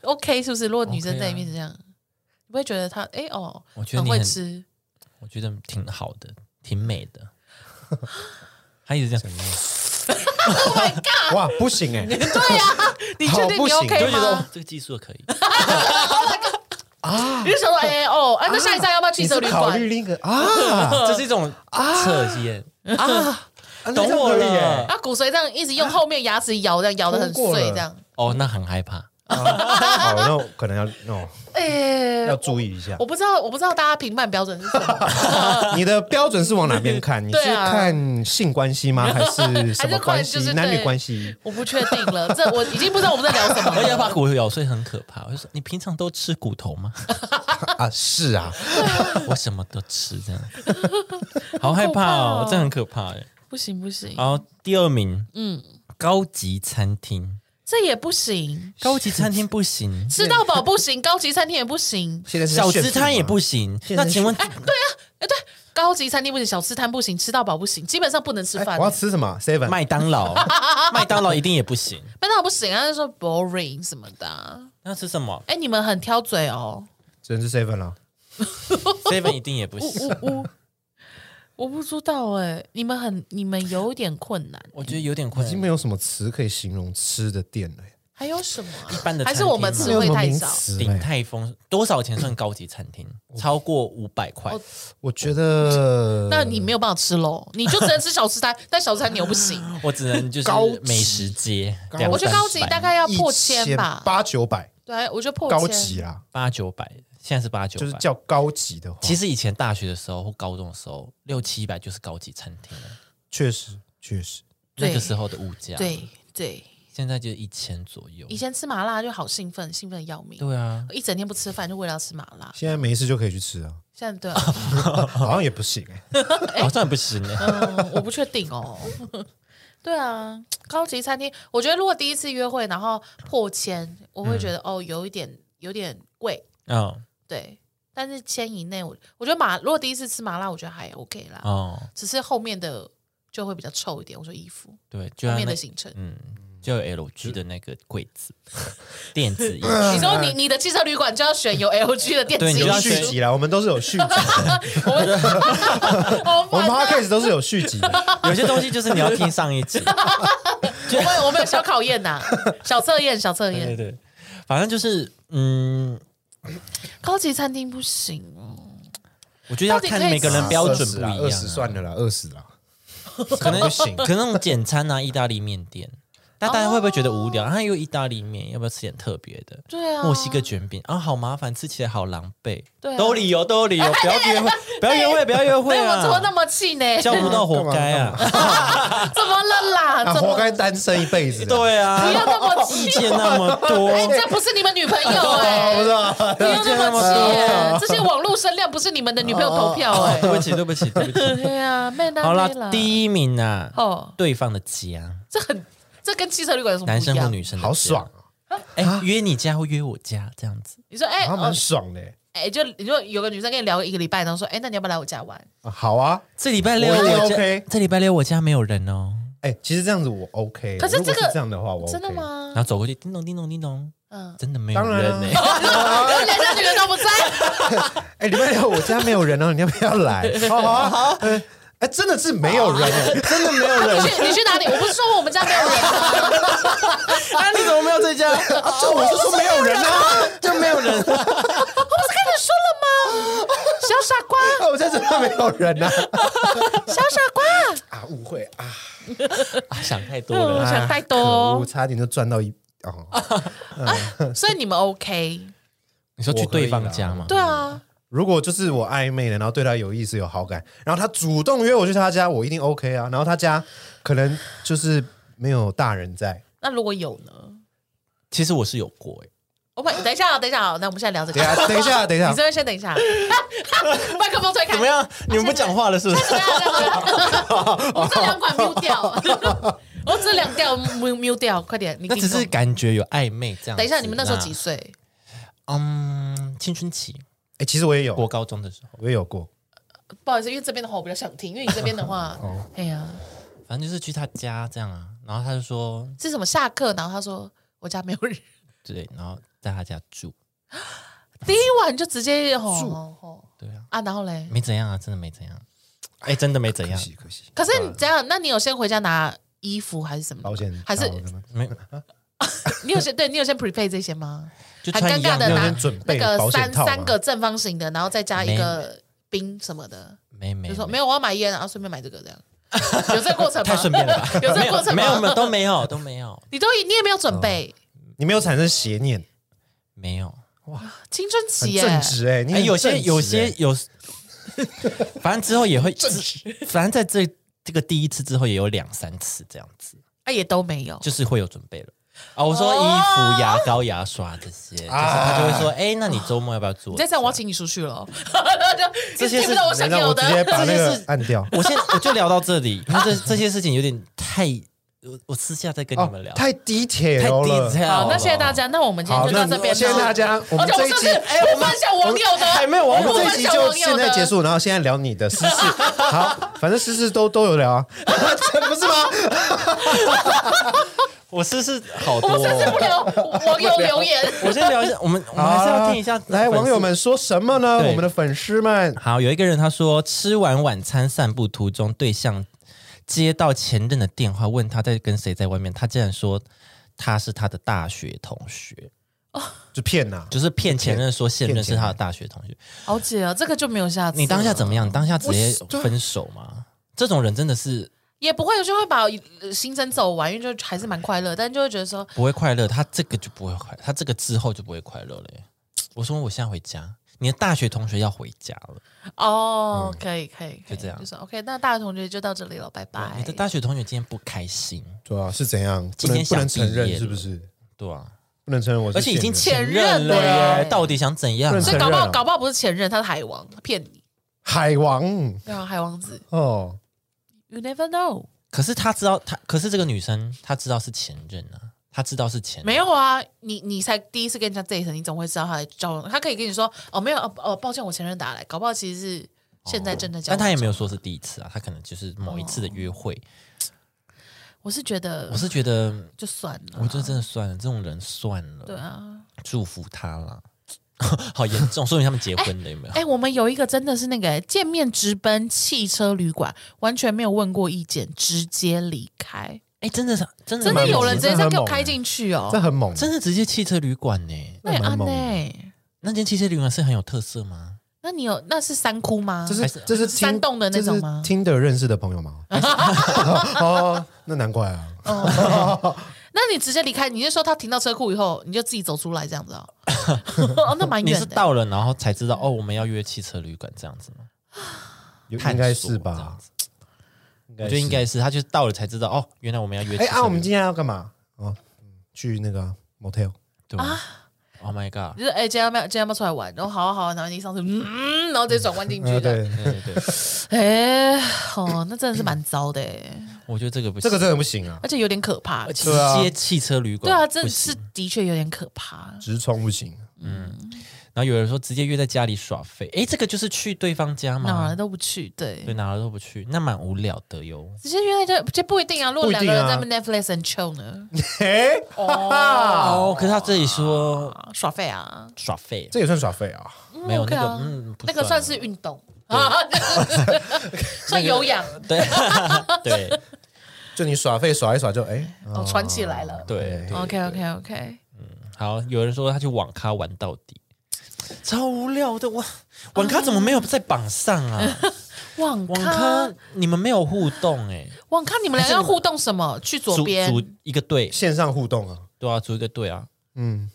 OK 是不是？如果女生在你面前这样，你不会觉得她哎哦，很我觉得你很，会吃？我觉得挺好的，挺美的。他一直这样，Oh my god！哇，不行哎，对呀、你确定你 OK 觉得哦吗？这个技术可以。你就想说哎哦，啊，那下一站要不要汽你是车旅馆？考虑另一个啊。这是一种测验，啊，懂我了。耶。啊，骨髓这样一直用后面牙齿咬，这样咬的很通过了。碎，这样。哦，那很害怕。好，那我可能要哦哎、要注意一下我。不知道，我不知道大家评判标准是什么。你的标准是往哪边看？你是对啊看性关系吗？还是什么关系？还是看就是男女对关系？我不确定了，这我已经不知道我们在聊什么而且要把了。骨头咬碎很可怕。我就说你平常都吃骨头吗？啊，是啊，我什么都吃，这样好害怕哦，好可怕哦这很可怕哎。不行不行，好，第二名，嗯，高级餐厅，这也不行，高级餐厅不行，吃到饱不行，高级餐厅也不行。现在是小吃摊也不行。那请问，哎，对啊，哎对，高级餐厅不行，小吃摊不行，吃到饱不行，基本上不能吃饭、哎我要吃什么？seven 麦当劳，麦当劳一定也不行。麦当劳不行啊，就说 boring 什么的啊。那吃什么哎，你们很挑嘴哦。只能吃 seven 了。seven 一定也不行。我不知道哎，你们很你们有点困难。我觉得有点困难。已经没有什么词可以形容吃的店了耶，还有什么啊？一般的还是我们餐厅词没有什么名汇太少？鼎嘞。泰丰多少钱算高级餐厅？超过五百块哦。我觉得，那你没有办法吃喽，你就只能吃小吃摊，但小吃摊你又不行。我只能就是高级美食街，高两我觉得高级大概要破一千吧。八九百，对，我觉得破高千级啦，八九百，现在是八九百。就是叫高级的话，其实以前大学的时候或高中的时候，六七百就是高级餐厅了。确实确实，那个时候的物价，，对对，现在就一千左右以。前吃麻辣就好兴奋，兴奋得要命，对啊，一整天不吃饭就为了要吃麻辣。现在没事就可以去吃啊，现在对啊，好像也不行哎。好像也不行呢。嗯，我不确定哦。对啊，高级餐厅，我觉得如果第一次约会然后破千，我会觉得、哦，有一点有点贵，嗯对。但是千以内，我我觉得麻如果第一次吃麻辣，我觉得还 OK 啦，哦，只是后面的就会比较臭一点。我说衣服对，就后面的行程，嗯，就有 LG 的那个柜子，电子衣 你说你你的汽车旅馆就要选有 LG 的电子有对你就要续集啦，我们都是有续集，我们好我们烦啊 podcast 都是有续集的。有些东西就是你要听上一集。我们我们有小考验呐，小测验，小测验。对对，反正就是嗯，高级餐厅不行哦，我觉得要看每个人标准不一样啊。二十算了啦，二十啦，可能不行 可能那种简餐啊，意大利面店，但大家会不会觉得无聊？它有意大利面，要不要吃点特别的？对啊，墨西哥卷饼啊，好麻烦，吃起来好狼狈。对啊都有理由，都有理由，不要约会，不要约会，不要约会啊我怎么那啊！么气呢？交不到活该啊！怎么了啦？活该单身一辈子的。对啊，不要那么气？意见那么多，哎，这不是你们女朋友 哎，不是啊，不要那么气哎，这些网络声量不是你们的女朋友投票哎。对不起，对不起，对不起。对啊，好了，第一名啊，哦，对方的家，这很这跟汽车旅馆有什么不男生或样？女生的家好爽，啊，哎，约你家或约我家这样子，你说哎蛮爽的欸。哎，就你说有个女生跟你聊一个礼拜，然后说哎，那你要不要来我家玩？啊好啊，这礼拜六我 OK，这礼拜六我家没有人哦，哎，其实这样子我 OK。如果可是这个这样的话，我 OK 真的？吗然？后走过去，叮咚叮咚叮咚，嗯，真的没有当然啊人呢。连这女人都不在。哎，礼拜六我家没有人哦，你要不要来？好好啊好。呃哎，真的是没有人哎，真的没有人 你。去你去哪里？我不是说我们家没有人吗？啊，你怎么没有在家？就我是说没有人啊，就没有人。我不是跟你说了吗？小傻瓜，我在这边没有人啊。小傻瓜，啊，误会啊，啊想太多嗯了。想太多我，差点就赚到一哦。所以你们 OK？你说去对方家吗？对啊，如果就是我暧昧的，然后对他有意思、有好感，然后他主动约我去他家，我一定 OK 啊。然后他家可能就是没有大人在，那如果有呢？其实我是有过哎，我们等一下啊，等一下啊，那我们现在聊这个。等一下，等一下，等一下你这，边先等一下，麦克风推开。怎么？样？你们不讲话了是不是？我们这两款 mute 掉，我这两掉 mute mute 掉，快点！你那只是感觉有暧昧这样。等一下，你们那时候几？岁？嗯，青春期，哎，其实我也有，过高中的时候，我也有过。不好意思，因为这边的话我比较想听，因为你这边的话，哎呀，反正就是去他家这样啊。然后他就说，是什么下课，然后他说我家没有人，对，然后在他家住，第一晚就直接哦哦对啊，啊，然后嘞，没怎样啊，真的没怎样。哎，真的没怎样可，惜，可惜。可是你这样，那你有先回家拿衣服还是什么？保险还是没 你有先对你有先 prepare 这些吗？就很穿一样的尴尬的拿先准备那个保险套三三个正方形的，然后再加一个冰什么的，没没没就说没。有，我要买烟，然后顺便买这个，这样。有这个过程吗？太顺便了吧？有这个过程吗？没有没有都没有都没有。你都你也没有准备？你没有产生邪念，没有。哇。青春很期耶，正直哎。你哎，很正直有些有些哎有，反正之后也会，反正在这这个第一次之后也有两三次这样子，啊也都没有，就是会有准备了。啊，我说衣服、牙膏、牙刷这些，就是他就会说，哎，那你周末要不要做？你再这样我要请你出去了，就 这些是听 不到我想要那我直接的。把那个这些是按掉。我先 我就聊到这里，因为这这些事情有点太我我私下再跟你们聊。哦太 detail 太了。detail 好，那了谢谢大家，那我们今天就到这边了。谢谢大家。我们这一集哎，我分享网友的，还没有，我们不这一集就现在的结束，然后现在聊你的私事。好，反正私事都都有聊啊，不是吗？我试试好多、我们甚至不哦。网友留言。我先聊一下，我们 我们还是要听一下好来网友们说什么呢？我们的粉丝们，好，有一个人他说，吃完晚餐散步途中，对象接到前任的电话，问他在跟谁在外面，他竟然说他是他的大学同学，就骗呐，就是骗前任说现任是他的大学同学。好姐啊，这个就没有下次。你当下怎么样？你当下直接分手吗？这种人真的是也不会，就会把呃行程走完，因为就还是蛮快乐，但就会觉得说，不会快乐，他这个就不会快，他这个之后就不会快乐了。耶。我说我现在回家，你的大学同学要回家了，哦，可以可以，可以就这样。就是 OK，那大学同学就到这里了，拜拜。你的大学同学今天不开心，对啊，是怎样？今天能不能承认是不是？对啊，不能承认我是而且已经前任。了耶，到底想怎样？啊？所以搞不好搞不好不是前任，他是海王，他骗你。海王。对啊，海王子。哦，，You never know。可是他知道他，可是这个女生她知道是前任啊，她知道是前任没有啊，你你才第一次跟人家 date，你总会知道他的交往，他可以跟你说哦没有哦哦，抱歉，我前任打来，搞不好其实是现在正在交往中。但他也没有说是第一次啊，他可能就是某一次的约会。我是觉得，我是觉得，就算了，我觉得真的算了，这种人算了，对啊。祝福他了。好严重，说明他们结婚了有没有？哎、我们有一个真的是那个见面直奔汽车旅馆，完全没有问过意见，直接离开。哎，真的是真的真的有人直接这样给我开进去哦这，很猛，真的直接汽车旅馆呢？那也安蛮猛呢、的那间汽车旅馆是很有特色吗？那你有那是三窟吗？这是是这是山洞的那种吗听的认识的朋友吗？哦，那难怪啊。那你直接离开，你是说他停到车库以后，你就自己走出来这样子哦？哦，那蛮你远的。你是到了，然后才知道哦，我们要约汽车旅馆这样子吗？应该是吧？子我觉得应该是，他就是到了才知道哦，原来我们要约汽车旅馆。哎啊，我们今天要干嘛？哦，嗯去那个 motel。对啊，Oh my god！就是哎、今天要不要今天要不要出来玩？然后好啊好啊，然后你一上次，嗯，然后直接转弯进去的。呃对，对对对，哎、哦，那真的是蛮糟的哎，我觉得这个不这个行真的不行啊，而且有点可怕。直接汽车旅馆对啊，这不是的确有点可怕。直冲不行。然后有人说直接约在家里耍废，哎，这个就是去对方家嘛哪儿？都不去，对，对，哪儿都不去，那蛮无聊的哟。直接约在这，这不一定啊。如果两个人在那边 Netflix and chill 呢？哎，哦，可是他这里说啊耍废啊，耍废，这也算耍废啊？没有那个啊，嗯，那个算是运动。啊，算有氧。对 对。就你耍废耍一耍就哎，哦，传起来了。对。OK OK OK，嗯好，有人说他去网咖玩到底，超无聊的。哇，网咖怎么没有在榜上啊？网 网咖咖你们没有互动哎、网咖，你们俩要互动什么？去左组边？组一个队，线上互动啊，对啊，组一个队啊，嗯，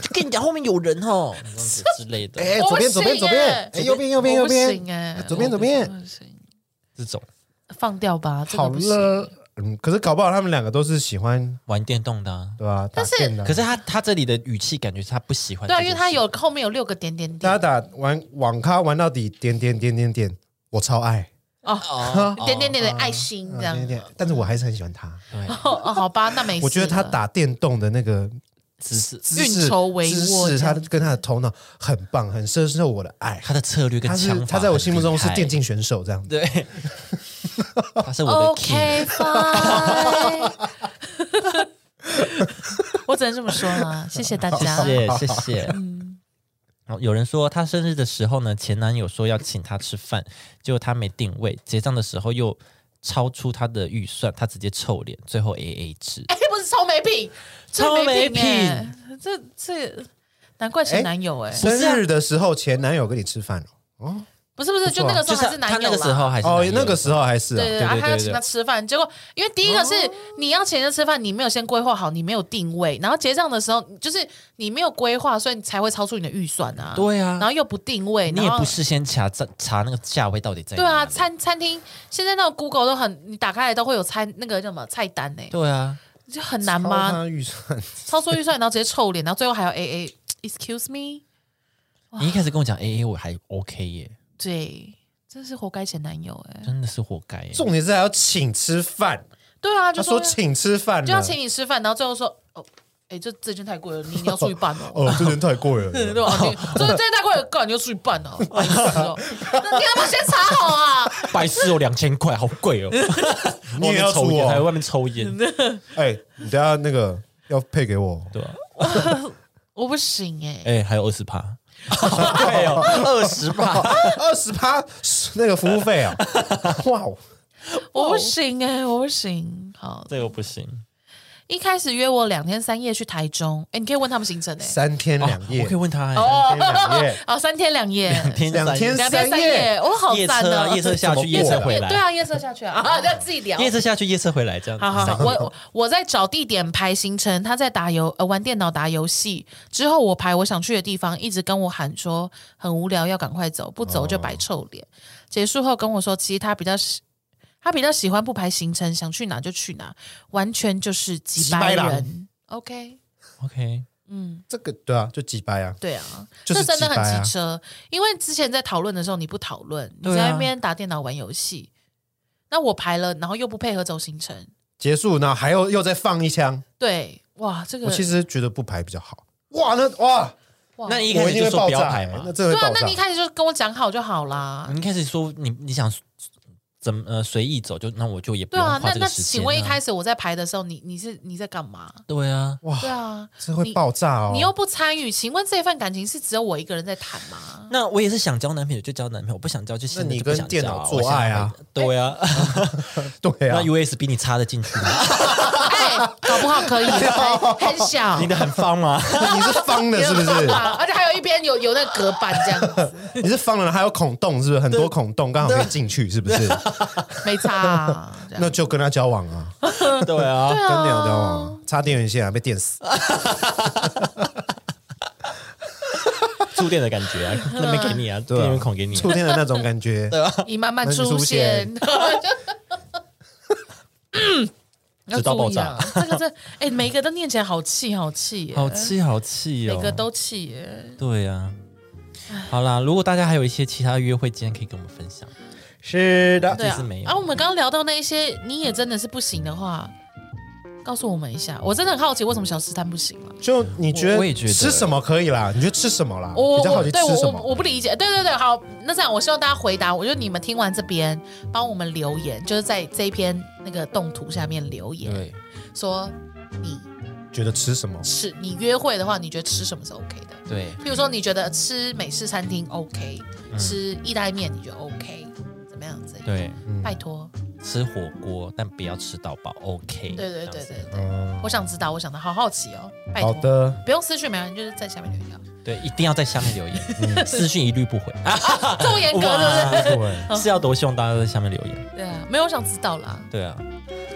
就跟你讲后面有人哦，这样子之类的，哎，我不左边左边行左边，哎哎，右边右边右我不边，行哎，左边左边。我不行。这种。放掉吧，这个好不行。了，嗯，可是搞不好他们两个都是喜欢，玩电动的、啊。对吧？打但是可是他他这里的语气感觉是他不喜欢这对啊，件事，因为他有后面有六个点点大家点打玩网咖玩到底，点点点点点，我超爱，哦 点点点的爱心这样点。点点，但是我还是很喜欢他。对哦哦，好吧，那没事了。我觉得他打电动的那个姿势，姿势运筹帷幄姿势，他跟他的头脑很棒，很深受我的爱。他的策略跟他枪法他在我心目中是电竞选手这样子。对，他是我的 king。我只能这么说了，谢谢大家。谢谢谢谢。然后有人说他生日的时候呢，前男友说要请他吃饭，结果他没定位，结账的时候又超出他的预算，他直接臭脸，最后 A A 制。哎，不是臭没品，超没品。哎，这这难怪前男友哎，生日的时候前男友跟你吃饭哦，不是不是，就那个时候还是男友他那个时候还是哦那个时候还是啊对对，对，对对对。他要请他吃饭，结果因为第一个是你要请人家吃饭，你没有先规划好，你没有定位，然后结账的时候就是你没有规划，所以你才会超出你的预算啊。对啊。然后又不定位，你也不事先查查查那个价位到底在哪对啊，餐餐厅现在那个 Google 都很，你打开来都会有餐那个叫什么菜单呢，对啊，就很难超吗？他预算超出预算，然后直接臭脸，然后最后还要 A A。Excuse me，你一开始跟我讲 A A 我还 OK 耶，对，真是活该前男友哎、真的是活该耶。重点是还要请吃饭，对啊，就说说请吃饭，就要请你吃饭，然后最后说哦，哎，这这件太贵了，你你要出去办哦。哦，这件太贵了，对吧？你这这件太贵了，干你就出去办啊！白痴哦，那你要不要先查好啊？白痴哦，两千块，好贵哦！你也要抽烟，哦还有外面抽烟，哎，你等下那个要配给我，对吧？我不行哎，哎，还有二十趴，对哦，二十趴，二十趴那个服务费啊，哇哦，我不行哎，我不行。好，这个不行。一开始约我两天三夜去台中，哎，你可以问他们行程哎。三天两夜我可以，问他哎，三天两夜，哦，三天两夜，天两天两天三三夜夜，哦，好夜赞车啊，哦！夜车下去，夜车回来，对啊，夜车下去啊，啊，要自己聊。夜车下去，夜车回来，这样子。好好好，我我我在找地点排行程，他在打游呃玩电脑打游戏。之后我排我想去的地方，一直跟我喊说很无聊，要赶快走，不走就摆臭脸。结束后跟我说，其实他比较喜他比较喜欢不排行程，想去哪就去哪，完全就是几几百人。OK，OK，嗯这个对啊，就几百啊，对啊，就是这真的很机车。因为之前在讨论的时候你不讨论，你对啊在那边打电脑玩游戏，那我排了，然后又不配合走行程，结束，然后还要又再放一枪，对，哇，这个我其实觉得不排比较好。哇，那哇，哇那你一开我一定会始就说不要排嘛那。真的对啊，那你一。开始就跟我讲好就好啦。你一开始说你你想怎么呃随意走，就那我就也不对啊，用花那那这个时间啊。请问一开始我在排的时候，你你是你在干嘛？对啊，哇对，啊，这会爆炸哦！你又不参与，请问这份感情是只有我一个人在谈吗？那我也是想交男朋友就交男朋友，我不想交就现在你就不想跟电脑做爱啊？对啊，对啊那，USB 你插得进去吗？哎，搞不好可以，很 很小你，的很方吗？你是方的，是不是？啊而且还有一边有有那个隔板这样子，你是方的，还有孔洞，是不是？很多孔洞，刚好可以进去，是不是？没差啊。这样那就跟他交往啊，对啊，跟电脑交往啊，插电源线啊，被电死。触电的感觉啊，那边给你啊，对啊电源孔给你啊。触电的那种感觉，你慢慢慢慢出出现，要直到爆注意啊！这个这哎，每个都念起来好气好气耶，好气好气哦！每个都气耶。对呀、好啦，如果大家还有一些其他约会经验可以跟我们分享，是的，对啊是没，有啊，我们刚刚聊到那一些，你也真的是不行的话，告诉我们一下。我真的很好奇，为什么小吃摊不行了？就你觉得我也觉得吃什么可以啦？你觉得吃什么啦？我比较好奇吃什么？我不理解。对对对，好，那这样我希望大家回答，我觉得你们听完这边帮我们留言，就是在这一篇那个动图下面留言，对，说你觉得吃什么？吃你约会的话，你觉得吃什么是 OK 的？对，譬如说，你觉得吃美式餐厅 OK，、吃意大利面你觉得 OK，怎么样子？对，拜托，吃火锅但不要吃到饱，OK。对对对对对，嗯，我想知道，我想的好好奇哦，拜托，好的，不用私讯，没关系，就是在下面留言，对，一定要在下面留言，私讯一律不回，这么严格是不是？对，是要多希望大家在下面留言。对啊，没有我想知道啦。对啊，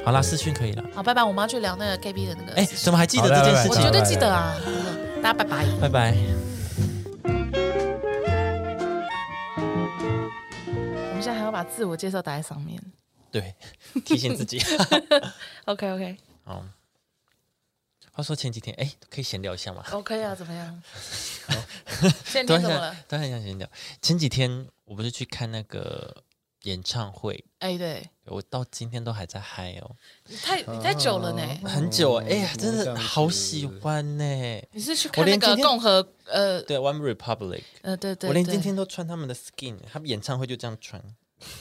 好啦，私讯可以了。好，拜拜，我们要去聊那个 KB 的那个哎，怎么还记得这件事情我绝？对记得啊，大家拜拜。拜拜。我们现在还要把自我介绍打在上面。对，提醒自己。OK OK 好。话说前几天，哎，可以闲聊一下吗？OK 啊，怎么样？现在你怎么了？，突然想闲聊。前几天我不是去看那个演唱会，哎，对，我到今天都还在嗨哦，你太你太久了呢。很久哎呀，真的好喜欢呢。你是去看那个共和呃对，One Republic，呃对对，我连今天都穿他们的 skin，他们演唱会就这样穿，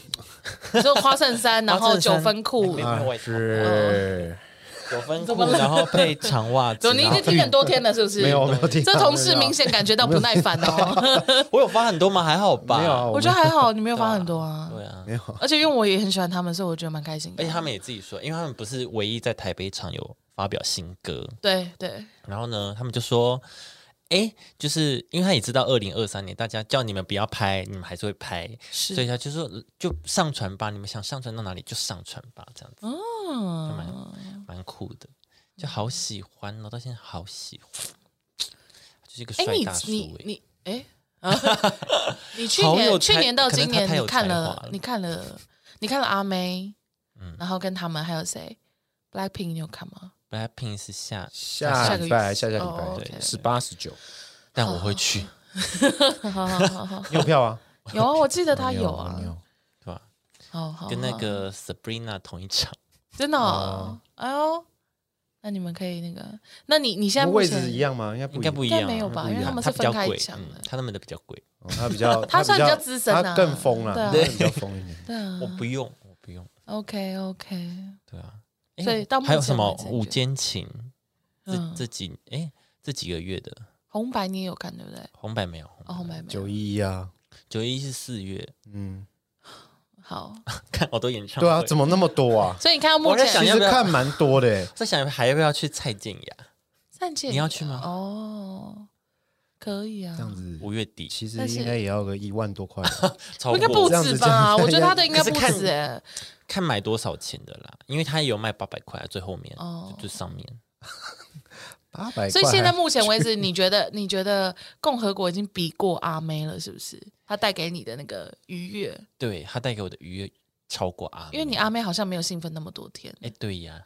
你说花衬衫，然后九分裤没，有没有分裤，然后配长袜子。走，你已经听很多天了，是不是？没有没有听，这同事明显感觉到不耐烦哦。我有发很多吗？还好吧。没有啊，我觉得还好，你没有发很多啊。对啊，没有，而且因为我也很喜欢他们，所以我觉得蛮开心的。而且他们也自己说，因为他们不是唯一在台北场有发表新歌，对对，然后呢，他们就说，哎，就是因为他也知道二零二三年大家叫你们不要拍，你们还是会拍，所以是他就说就上传吧，你们想上传到哪里就上传吧，这样子，哦蛮嗯，蛮酷的，就好喜欢哦，到现在好喜欢，就是一个哎，你帅大叔哎。你你哎。啊你去年去年到今年你看了了你看了你看了阿妹，嗯然后跟他们还有谁？Blackpink 你有看吗？Blackpink 是下，下礼拜下下礼哦拜对，是八十九，但我会去，好好好好，你有票啊？有啊，我记得他有啊，有，对吧？好好跟那个 Sabrina 同一场，真的、哦，哎呦，那你们可以那个，那你你现在位置一样吗？应该不一应该不一样没有吧因为他们是比较贵分开抢的嗯，他们的比较贵，哦他比较 他算比比较资深啊他更疯了，对比较疯一点。对啊，我不用，我不用，OK OK，对啊。诶所以到目还有什么午前为止你觉得间情？这嗯。这几哎这几个月的？红白你也有看对不对？红白没有，哦，红白没有。九一一啊，九一是四月，嗯，好，看好多演唱会。对啊，怎么那么多啊？所以你看到目我在前其想要不要实看蛮多的欸，在想还要不要去蔡健雅？蔡健雅？你要去吗？哦，可以啊，这样子五月底其实应该也要个一万多块 应该不止吧？我觉得他的应该不止哎。看买多少钱的啦，因为他也有卖八百块，最后面哦就就上面。八百，所以现在目前为止，你觉得你觉得共和国已经比过阿妹了，是不是？他带给你的那个愉悦，对他带给我的愉悦超过阿妹，因为你阿妹好像没有兴奋那么多天。哎对呀，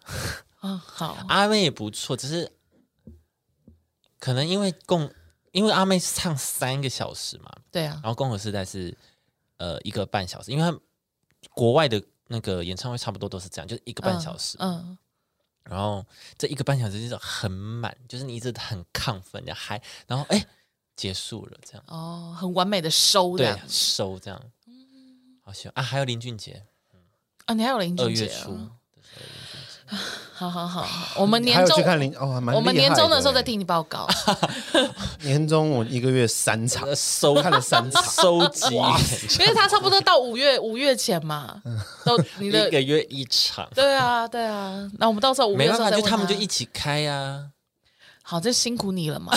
嗯，好，阿妹也不错，只是可能因为共因为阿妹是唱三个小时嘛，对啊，然后共和时代是呃一个半小时，因为他国外的那个演唱会差不多都是这样，就是一个半小时，嗯，然后这一个半小时就是很满，就是你一直很亢奋的嗨，然后哎结束了这样，嗯哦，很完美的收对的收这样，好喜欢啊！还有林俊杰。啊，你还有林二俊杰月初啊，的时候，林俊杰 好好好，我们年终去看林哦，还蛮我们年终的时候再欸。听你报告。年终我一个月三场，呃收看了三场 收集因为他差不多到五月五月前嘛，都你的一个月一场，对啊对啊，那我们到时候五月没办法，就他们就一起开呀。好，这辛苦你了嘛，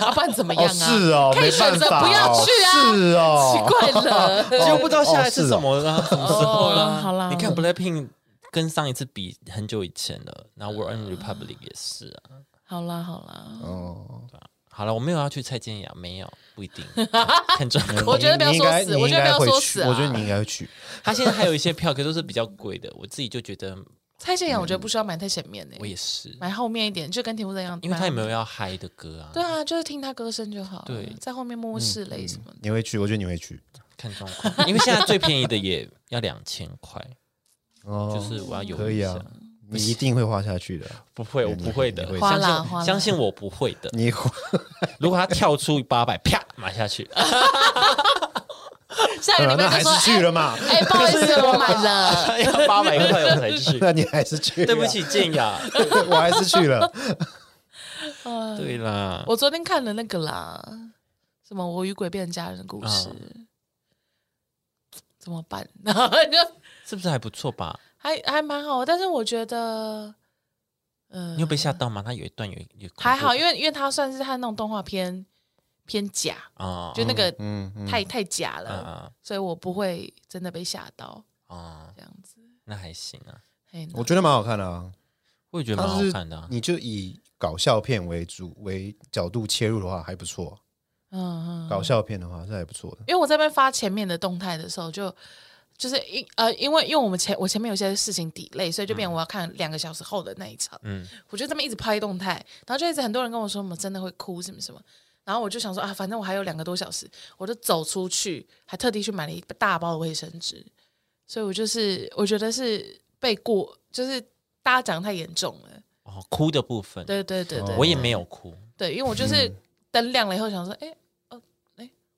要 不然怎么样哦啊？是哦，可以选择不要去啊，是哦，奇怪了。就不知道下一次哦是哦什么了，什么时候哦了？好啦你看 Blackpink 跟上一次比很久以前了，然后 World and Republic 也是啊。好啦好啦，哦，好了，我没有要去蔡健雅，没有，不一定，看状况。我觉得不要你应该说死我觉得不要说死啊我觉得你应该会去。他现在还有一些票，可都是比较贵的，我自己就觉得蔡健雅我觉得不需要买太前面呢我，也是，买后面一点，就跟田馥甄一样，因为他也没有要嗨的歌啊。对啊，就是听他歌声就好了，对在后面默默拭泪什么的。你会去？我觉得你会去。看状况，因为现在最便宜的也要两千块，哦，就是我要犹豫一下可以啊。，你一定会花下去的。不会，我不会的，会花相啦花啦信相信我不会的。你会 如果他跳出八百，啪买下去，下个礼还就说是去了嘛？哎，哎不好意思，我买了。要八百块我才去。那你还是去？对不，起，静雅。我还是去了。对啦，我昨天看了那个啦，什么《我与鬼变成家人》的故事，嗯怎么办？然后就是不是还不错吧？还还蛮好，但是我觉得，呃，你有被吓到吗？他有一段有有还好，因为因为他算是他那种动画片偏假，啊，就那个嗯嗯，太太假啊了，啊所以我不会真的被吓到啊，这样子。那还行啊，我觉得蛮好看的啊。我也觉得蛮好看的啊。你就以搞笑片为主为角度切入的话，还不错。嗯嗯，搞笑片的话是还不错的。因为我在那边发前面的动态的时候就。就是因呃，因为因为我们前我前面有些事情抵累，所以就变我要看两个小时后的那一场。嗯，我就这么一直拍动态，然后就一直很多人跟我说我们真的会哭什么什么，然后我就想说啊，反正我还有两个多小时，我就走出去，还特地去买了一大包的卫生纸，所以我就是我觉得是被过，就是大家讲得太严重了，哦，哭的部分，对对对对，我也没有哭。对，因为我就是灯亮了以后想说，哎，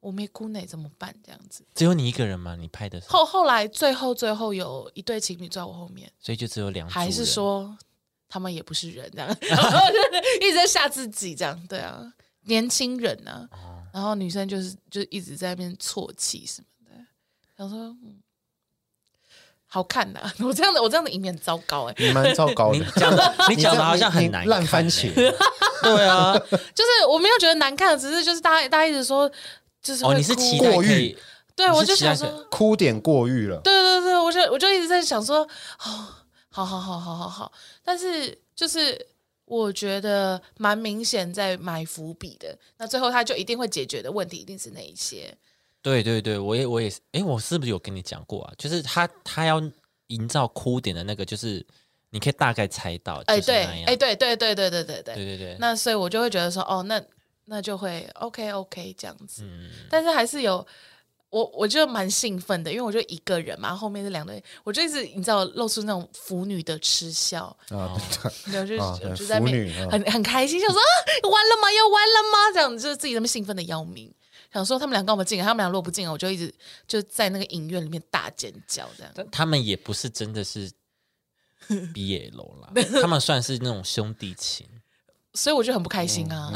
我没哭呢，怎么办？这样子。只有你一个人吗？你拍的时候，后后来最后最后有一对情侣在我后面，所以就只有两组还是人说他们也不是人这样，然后就是一直在吓自己这样，对啊，年轻人呢、哦。然后女生就是就一直在那边啜泣什么的，想说嗯，好看 的、我这样的我这样的影片很糟糕哎、你蛮糟糕的。你，讲的，你讲的好像很你难看烂番欸茄。对啊，就是我没有觉得难看，只是就是大家大家一直说就是哦，你是哭期待可过誉，对我就想说，哭点过誉了。对对对，我就我就一直在想说，哦，好好好好好好，但是就是我觉得蛮明显在埋伏笔的，那最后他就一定会解决的问题一定是那一些，对对对，我也我也是，哎，我是不是有跟你讲过啊？就是他他要营造哭点的那个，就是你可以大概猜到，哎对，哎对对对对对对对，对对对，那所以我就会觉得说，哦，那那就会 OK OK 这样子，嗯，但是还是有我我就蛮兴奋的，因为我就一个人嘛，后面是两对，我就一直你知道露出那种腐女的痴笑，啊，对然后就、啊就在那很很开心，想说啊完了吗？要完了吗？这样就是自己那么兴奋的要命。想说他们俩跟我们进来，他们俩如果不进来，我就一直就在那个影院里面大尖叫这样。但他们也不是真的是 BL 啦，他们算是那种兄弟情，所以我就很不开心啊，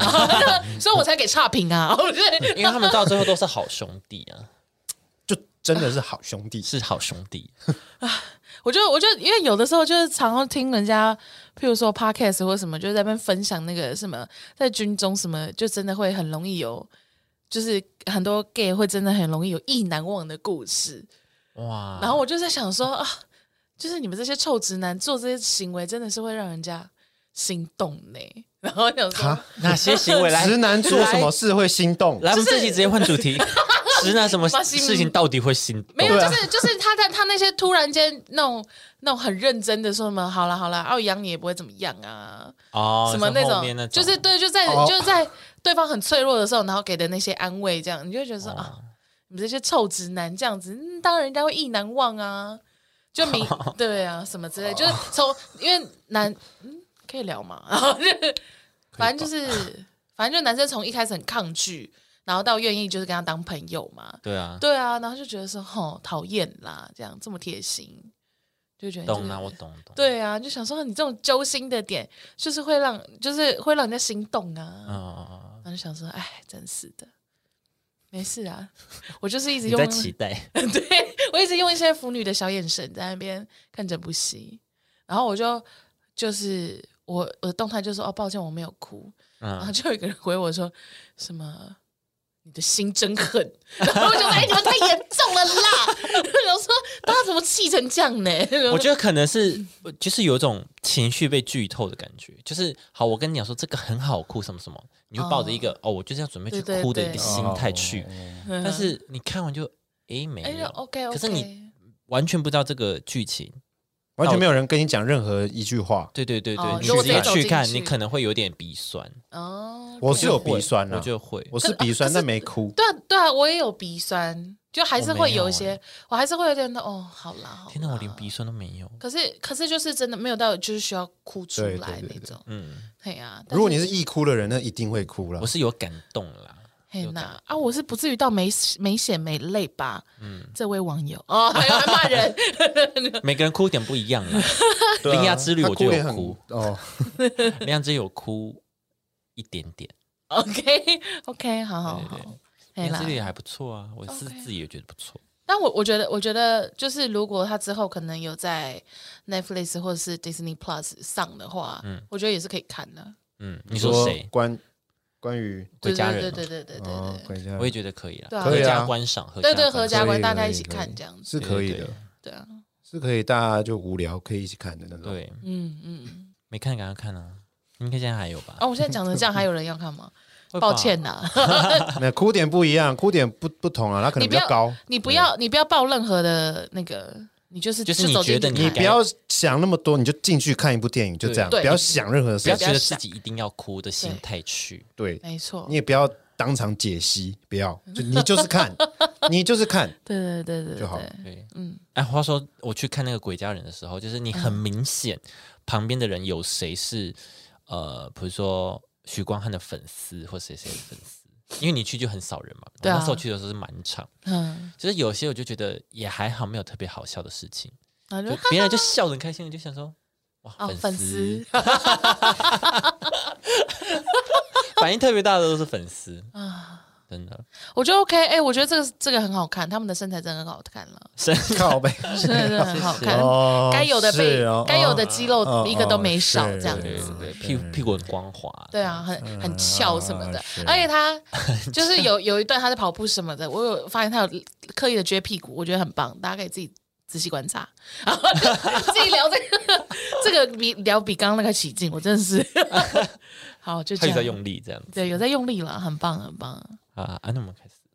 嗯 所以我才给差评啊。我觉得因为他们到最后都是好兄弟啊，就真的是好兄弟。是好兄弟。我就我就因为有的时候就是常常听人家，譬如说 podcast 或什么，就在那边分享那个什么在军中什么，就真的会很容易有，就是很多 gay 会真的很容易有意难忘的故事。哇，然后我就在想说啊，就是你们这些臭直男做这些行为，真的是会让人家心动呢。然后想说哈，哪些行为来？直男做什么事会心动？来，我们这期直接换主题。直男什么事情到底会心动？没有，就是就是他在他那些突然间那种那种很认真的说什么，好了好了，奥养你也不会怎么样啊，哦，什么那种就是对，就在、哦。就是在对方很脆弱的时候，然后给的那些安慰，这样你就会觉得说、啊，你们这些臭直男这样子，嗯、当然人家会意难忘啊，就明 对啊什么之类，就是从因为男嗯可以聊嘛，然后就是反正就是反正就男生从一开始很抗拒，然后到愿意就是跟他当朋友嘛，对啊，对啊，然后就觉得说，吼，讨厌啦，这样这么贴心，就觉得懂啊，我懂懂。对啊，就想说你这种揪心的点，就是会让，就是会让人家心动啊。嗯，然后就想说，哎，真是的，没事啊，我就是一直用在期待，对我一直用一些腐女的小眼神在那边看整部戏，然后我就就是我我的动态就说，哦，抱歉，我没有哭，然后嗯，就有一个人回我说什么。你的心真狠，然后我就说：“哎，你们太严重了啦！” 然后说：“大家怎么气成这样呢？” 我觉得可能是就是有一种情绪被剧透的感觉，就是好，我跟你讲说这个很好哭什么什么，你就抱着一个哦，我就是要准备去哭的一个心态去，嗯但是你看完就诶没哎有，，OK OK，可是你完全不知道这个剧情，完全没有人跟你讲任何一句话。对对对哦对，你如果直接自己去看，你可能会有点鼻酸，哦，我是有鼻酸啊我，就会，我是鼻酸，但没哭。对啊对啊，我也有鼻酸，就还是会有一些，我还是会有点的哦，好啦好啦。天哪，我连鼻酸都没有，可是可是就是真的没有到就是需要哭出来那种，嗯，对呀。但如果你是易哭的人，那一定会哭了我。是有感动啦，嘿那有感啊，我是不至于到没没血没泪吧？嗯，这位网友。哦，还有还骂人，每个人哭点不一样啦，对啊铃芽之旅我就有哭，哦，铃芽之旅有哭一点点，OK OK，好好好，铃嘿啦。芽之旅也还不错啊，我是自己也觉得不错，但我我觉得，我觉得就是如果他之后可能有在 Netflix 或者是 Disney Plus 上的话，嗯。我觉得也是可以看的。嗯，你说谁？关关于回家人哦对对对对对我也觉得可以了，对啊合家观赏，合对对，合家观大家一起看这样子。是可以的对对，对啊，是可以，大家就无聊可以一起看的那种。对，嗯嗯。没看赶快看啊，应该现在还有吧啊，？我现在讲的这样，还有人要看吗？抱歉呐，那哭点不一样，哭点不不同啊，它可能比较高。你不要你不要抱任何的那个，你就是就是你觉得你你不要想那么多，你就进去看一部电影，就这样，不要想任何事情。要觉得自己一定要哭的心态去，对，没错你，也不要当场解析，不要，就你就是看，你就是看 对对对对就好对，对，嗯，哎，话说我去看那个鬼家人的时候，就是你很明显旁边的人有谁是呃，比如说许光汉的粉丝或谁谁的粉丝，因为你去就很少人嘛。对啊我那时候去的时候是满场，嗯，就是有些我就觉得也还好，没有特别好笑的事情，就就别人就笑得很开心，我就想说。哇，哦粉粉丝 反应特别大的都是粉丝，啊，真的。我觉得 OK，哎，我觉得这个这个很好看，他们的身材真的很好看了，身靠背。真的真的很好看，哦该有的被是哦该有的肌肉哦一个都没少，哦这样是子。对对，屁屁股很光滑，对啊，很很翘什么的。啊，而且他 就是有有一段他在跑步什么的，我有发现他有刻意的撅屁股，我觉得很棒，大家可以自己仔细观察，然 后自己聊这个，这个比聊比刚刚那个起劲，我真的是。好就这样，他有在用力这样子。对，有在用力了，很棒很棒。啊啊！那我们开始。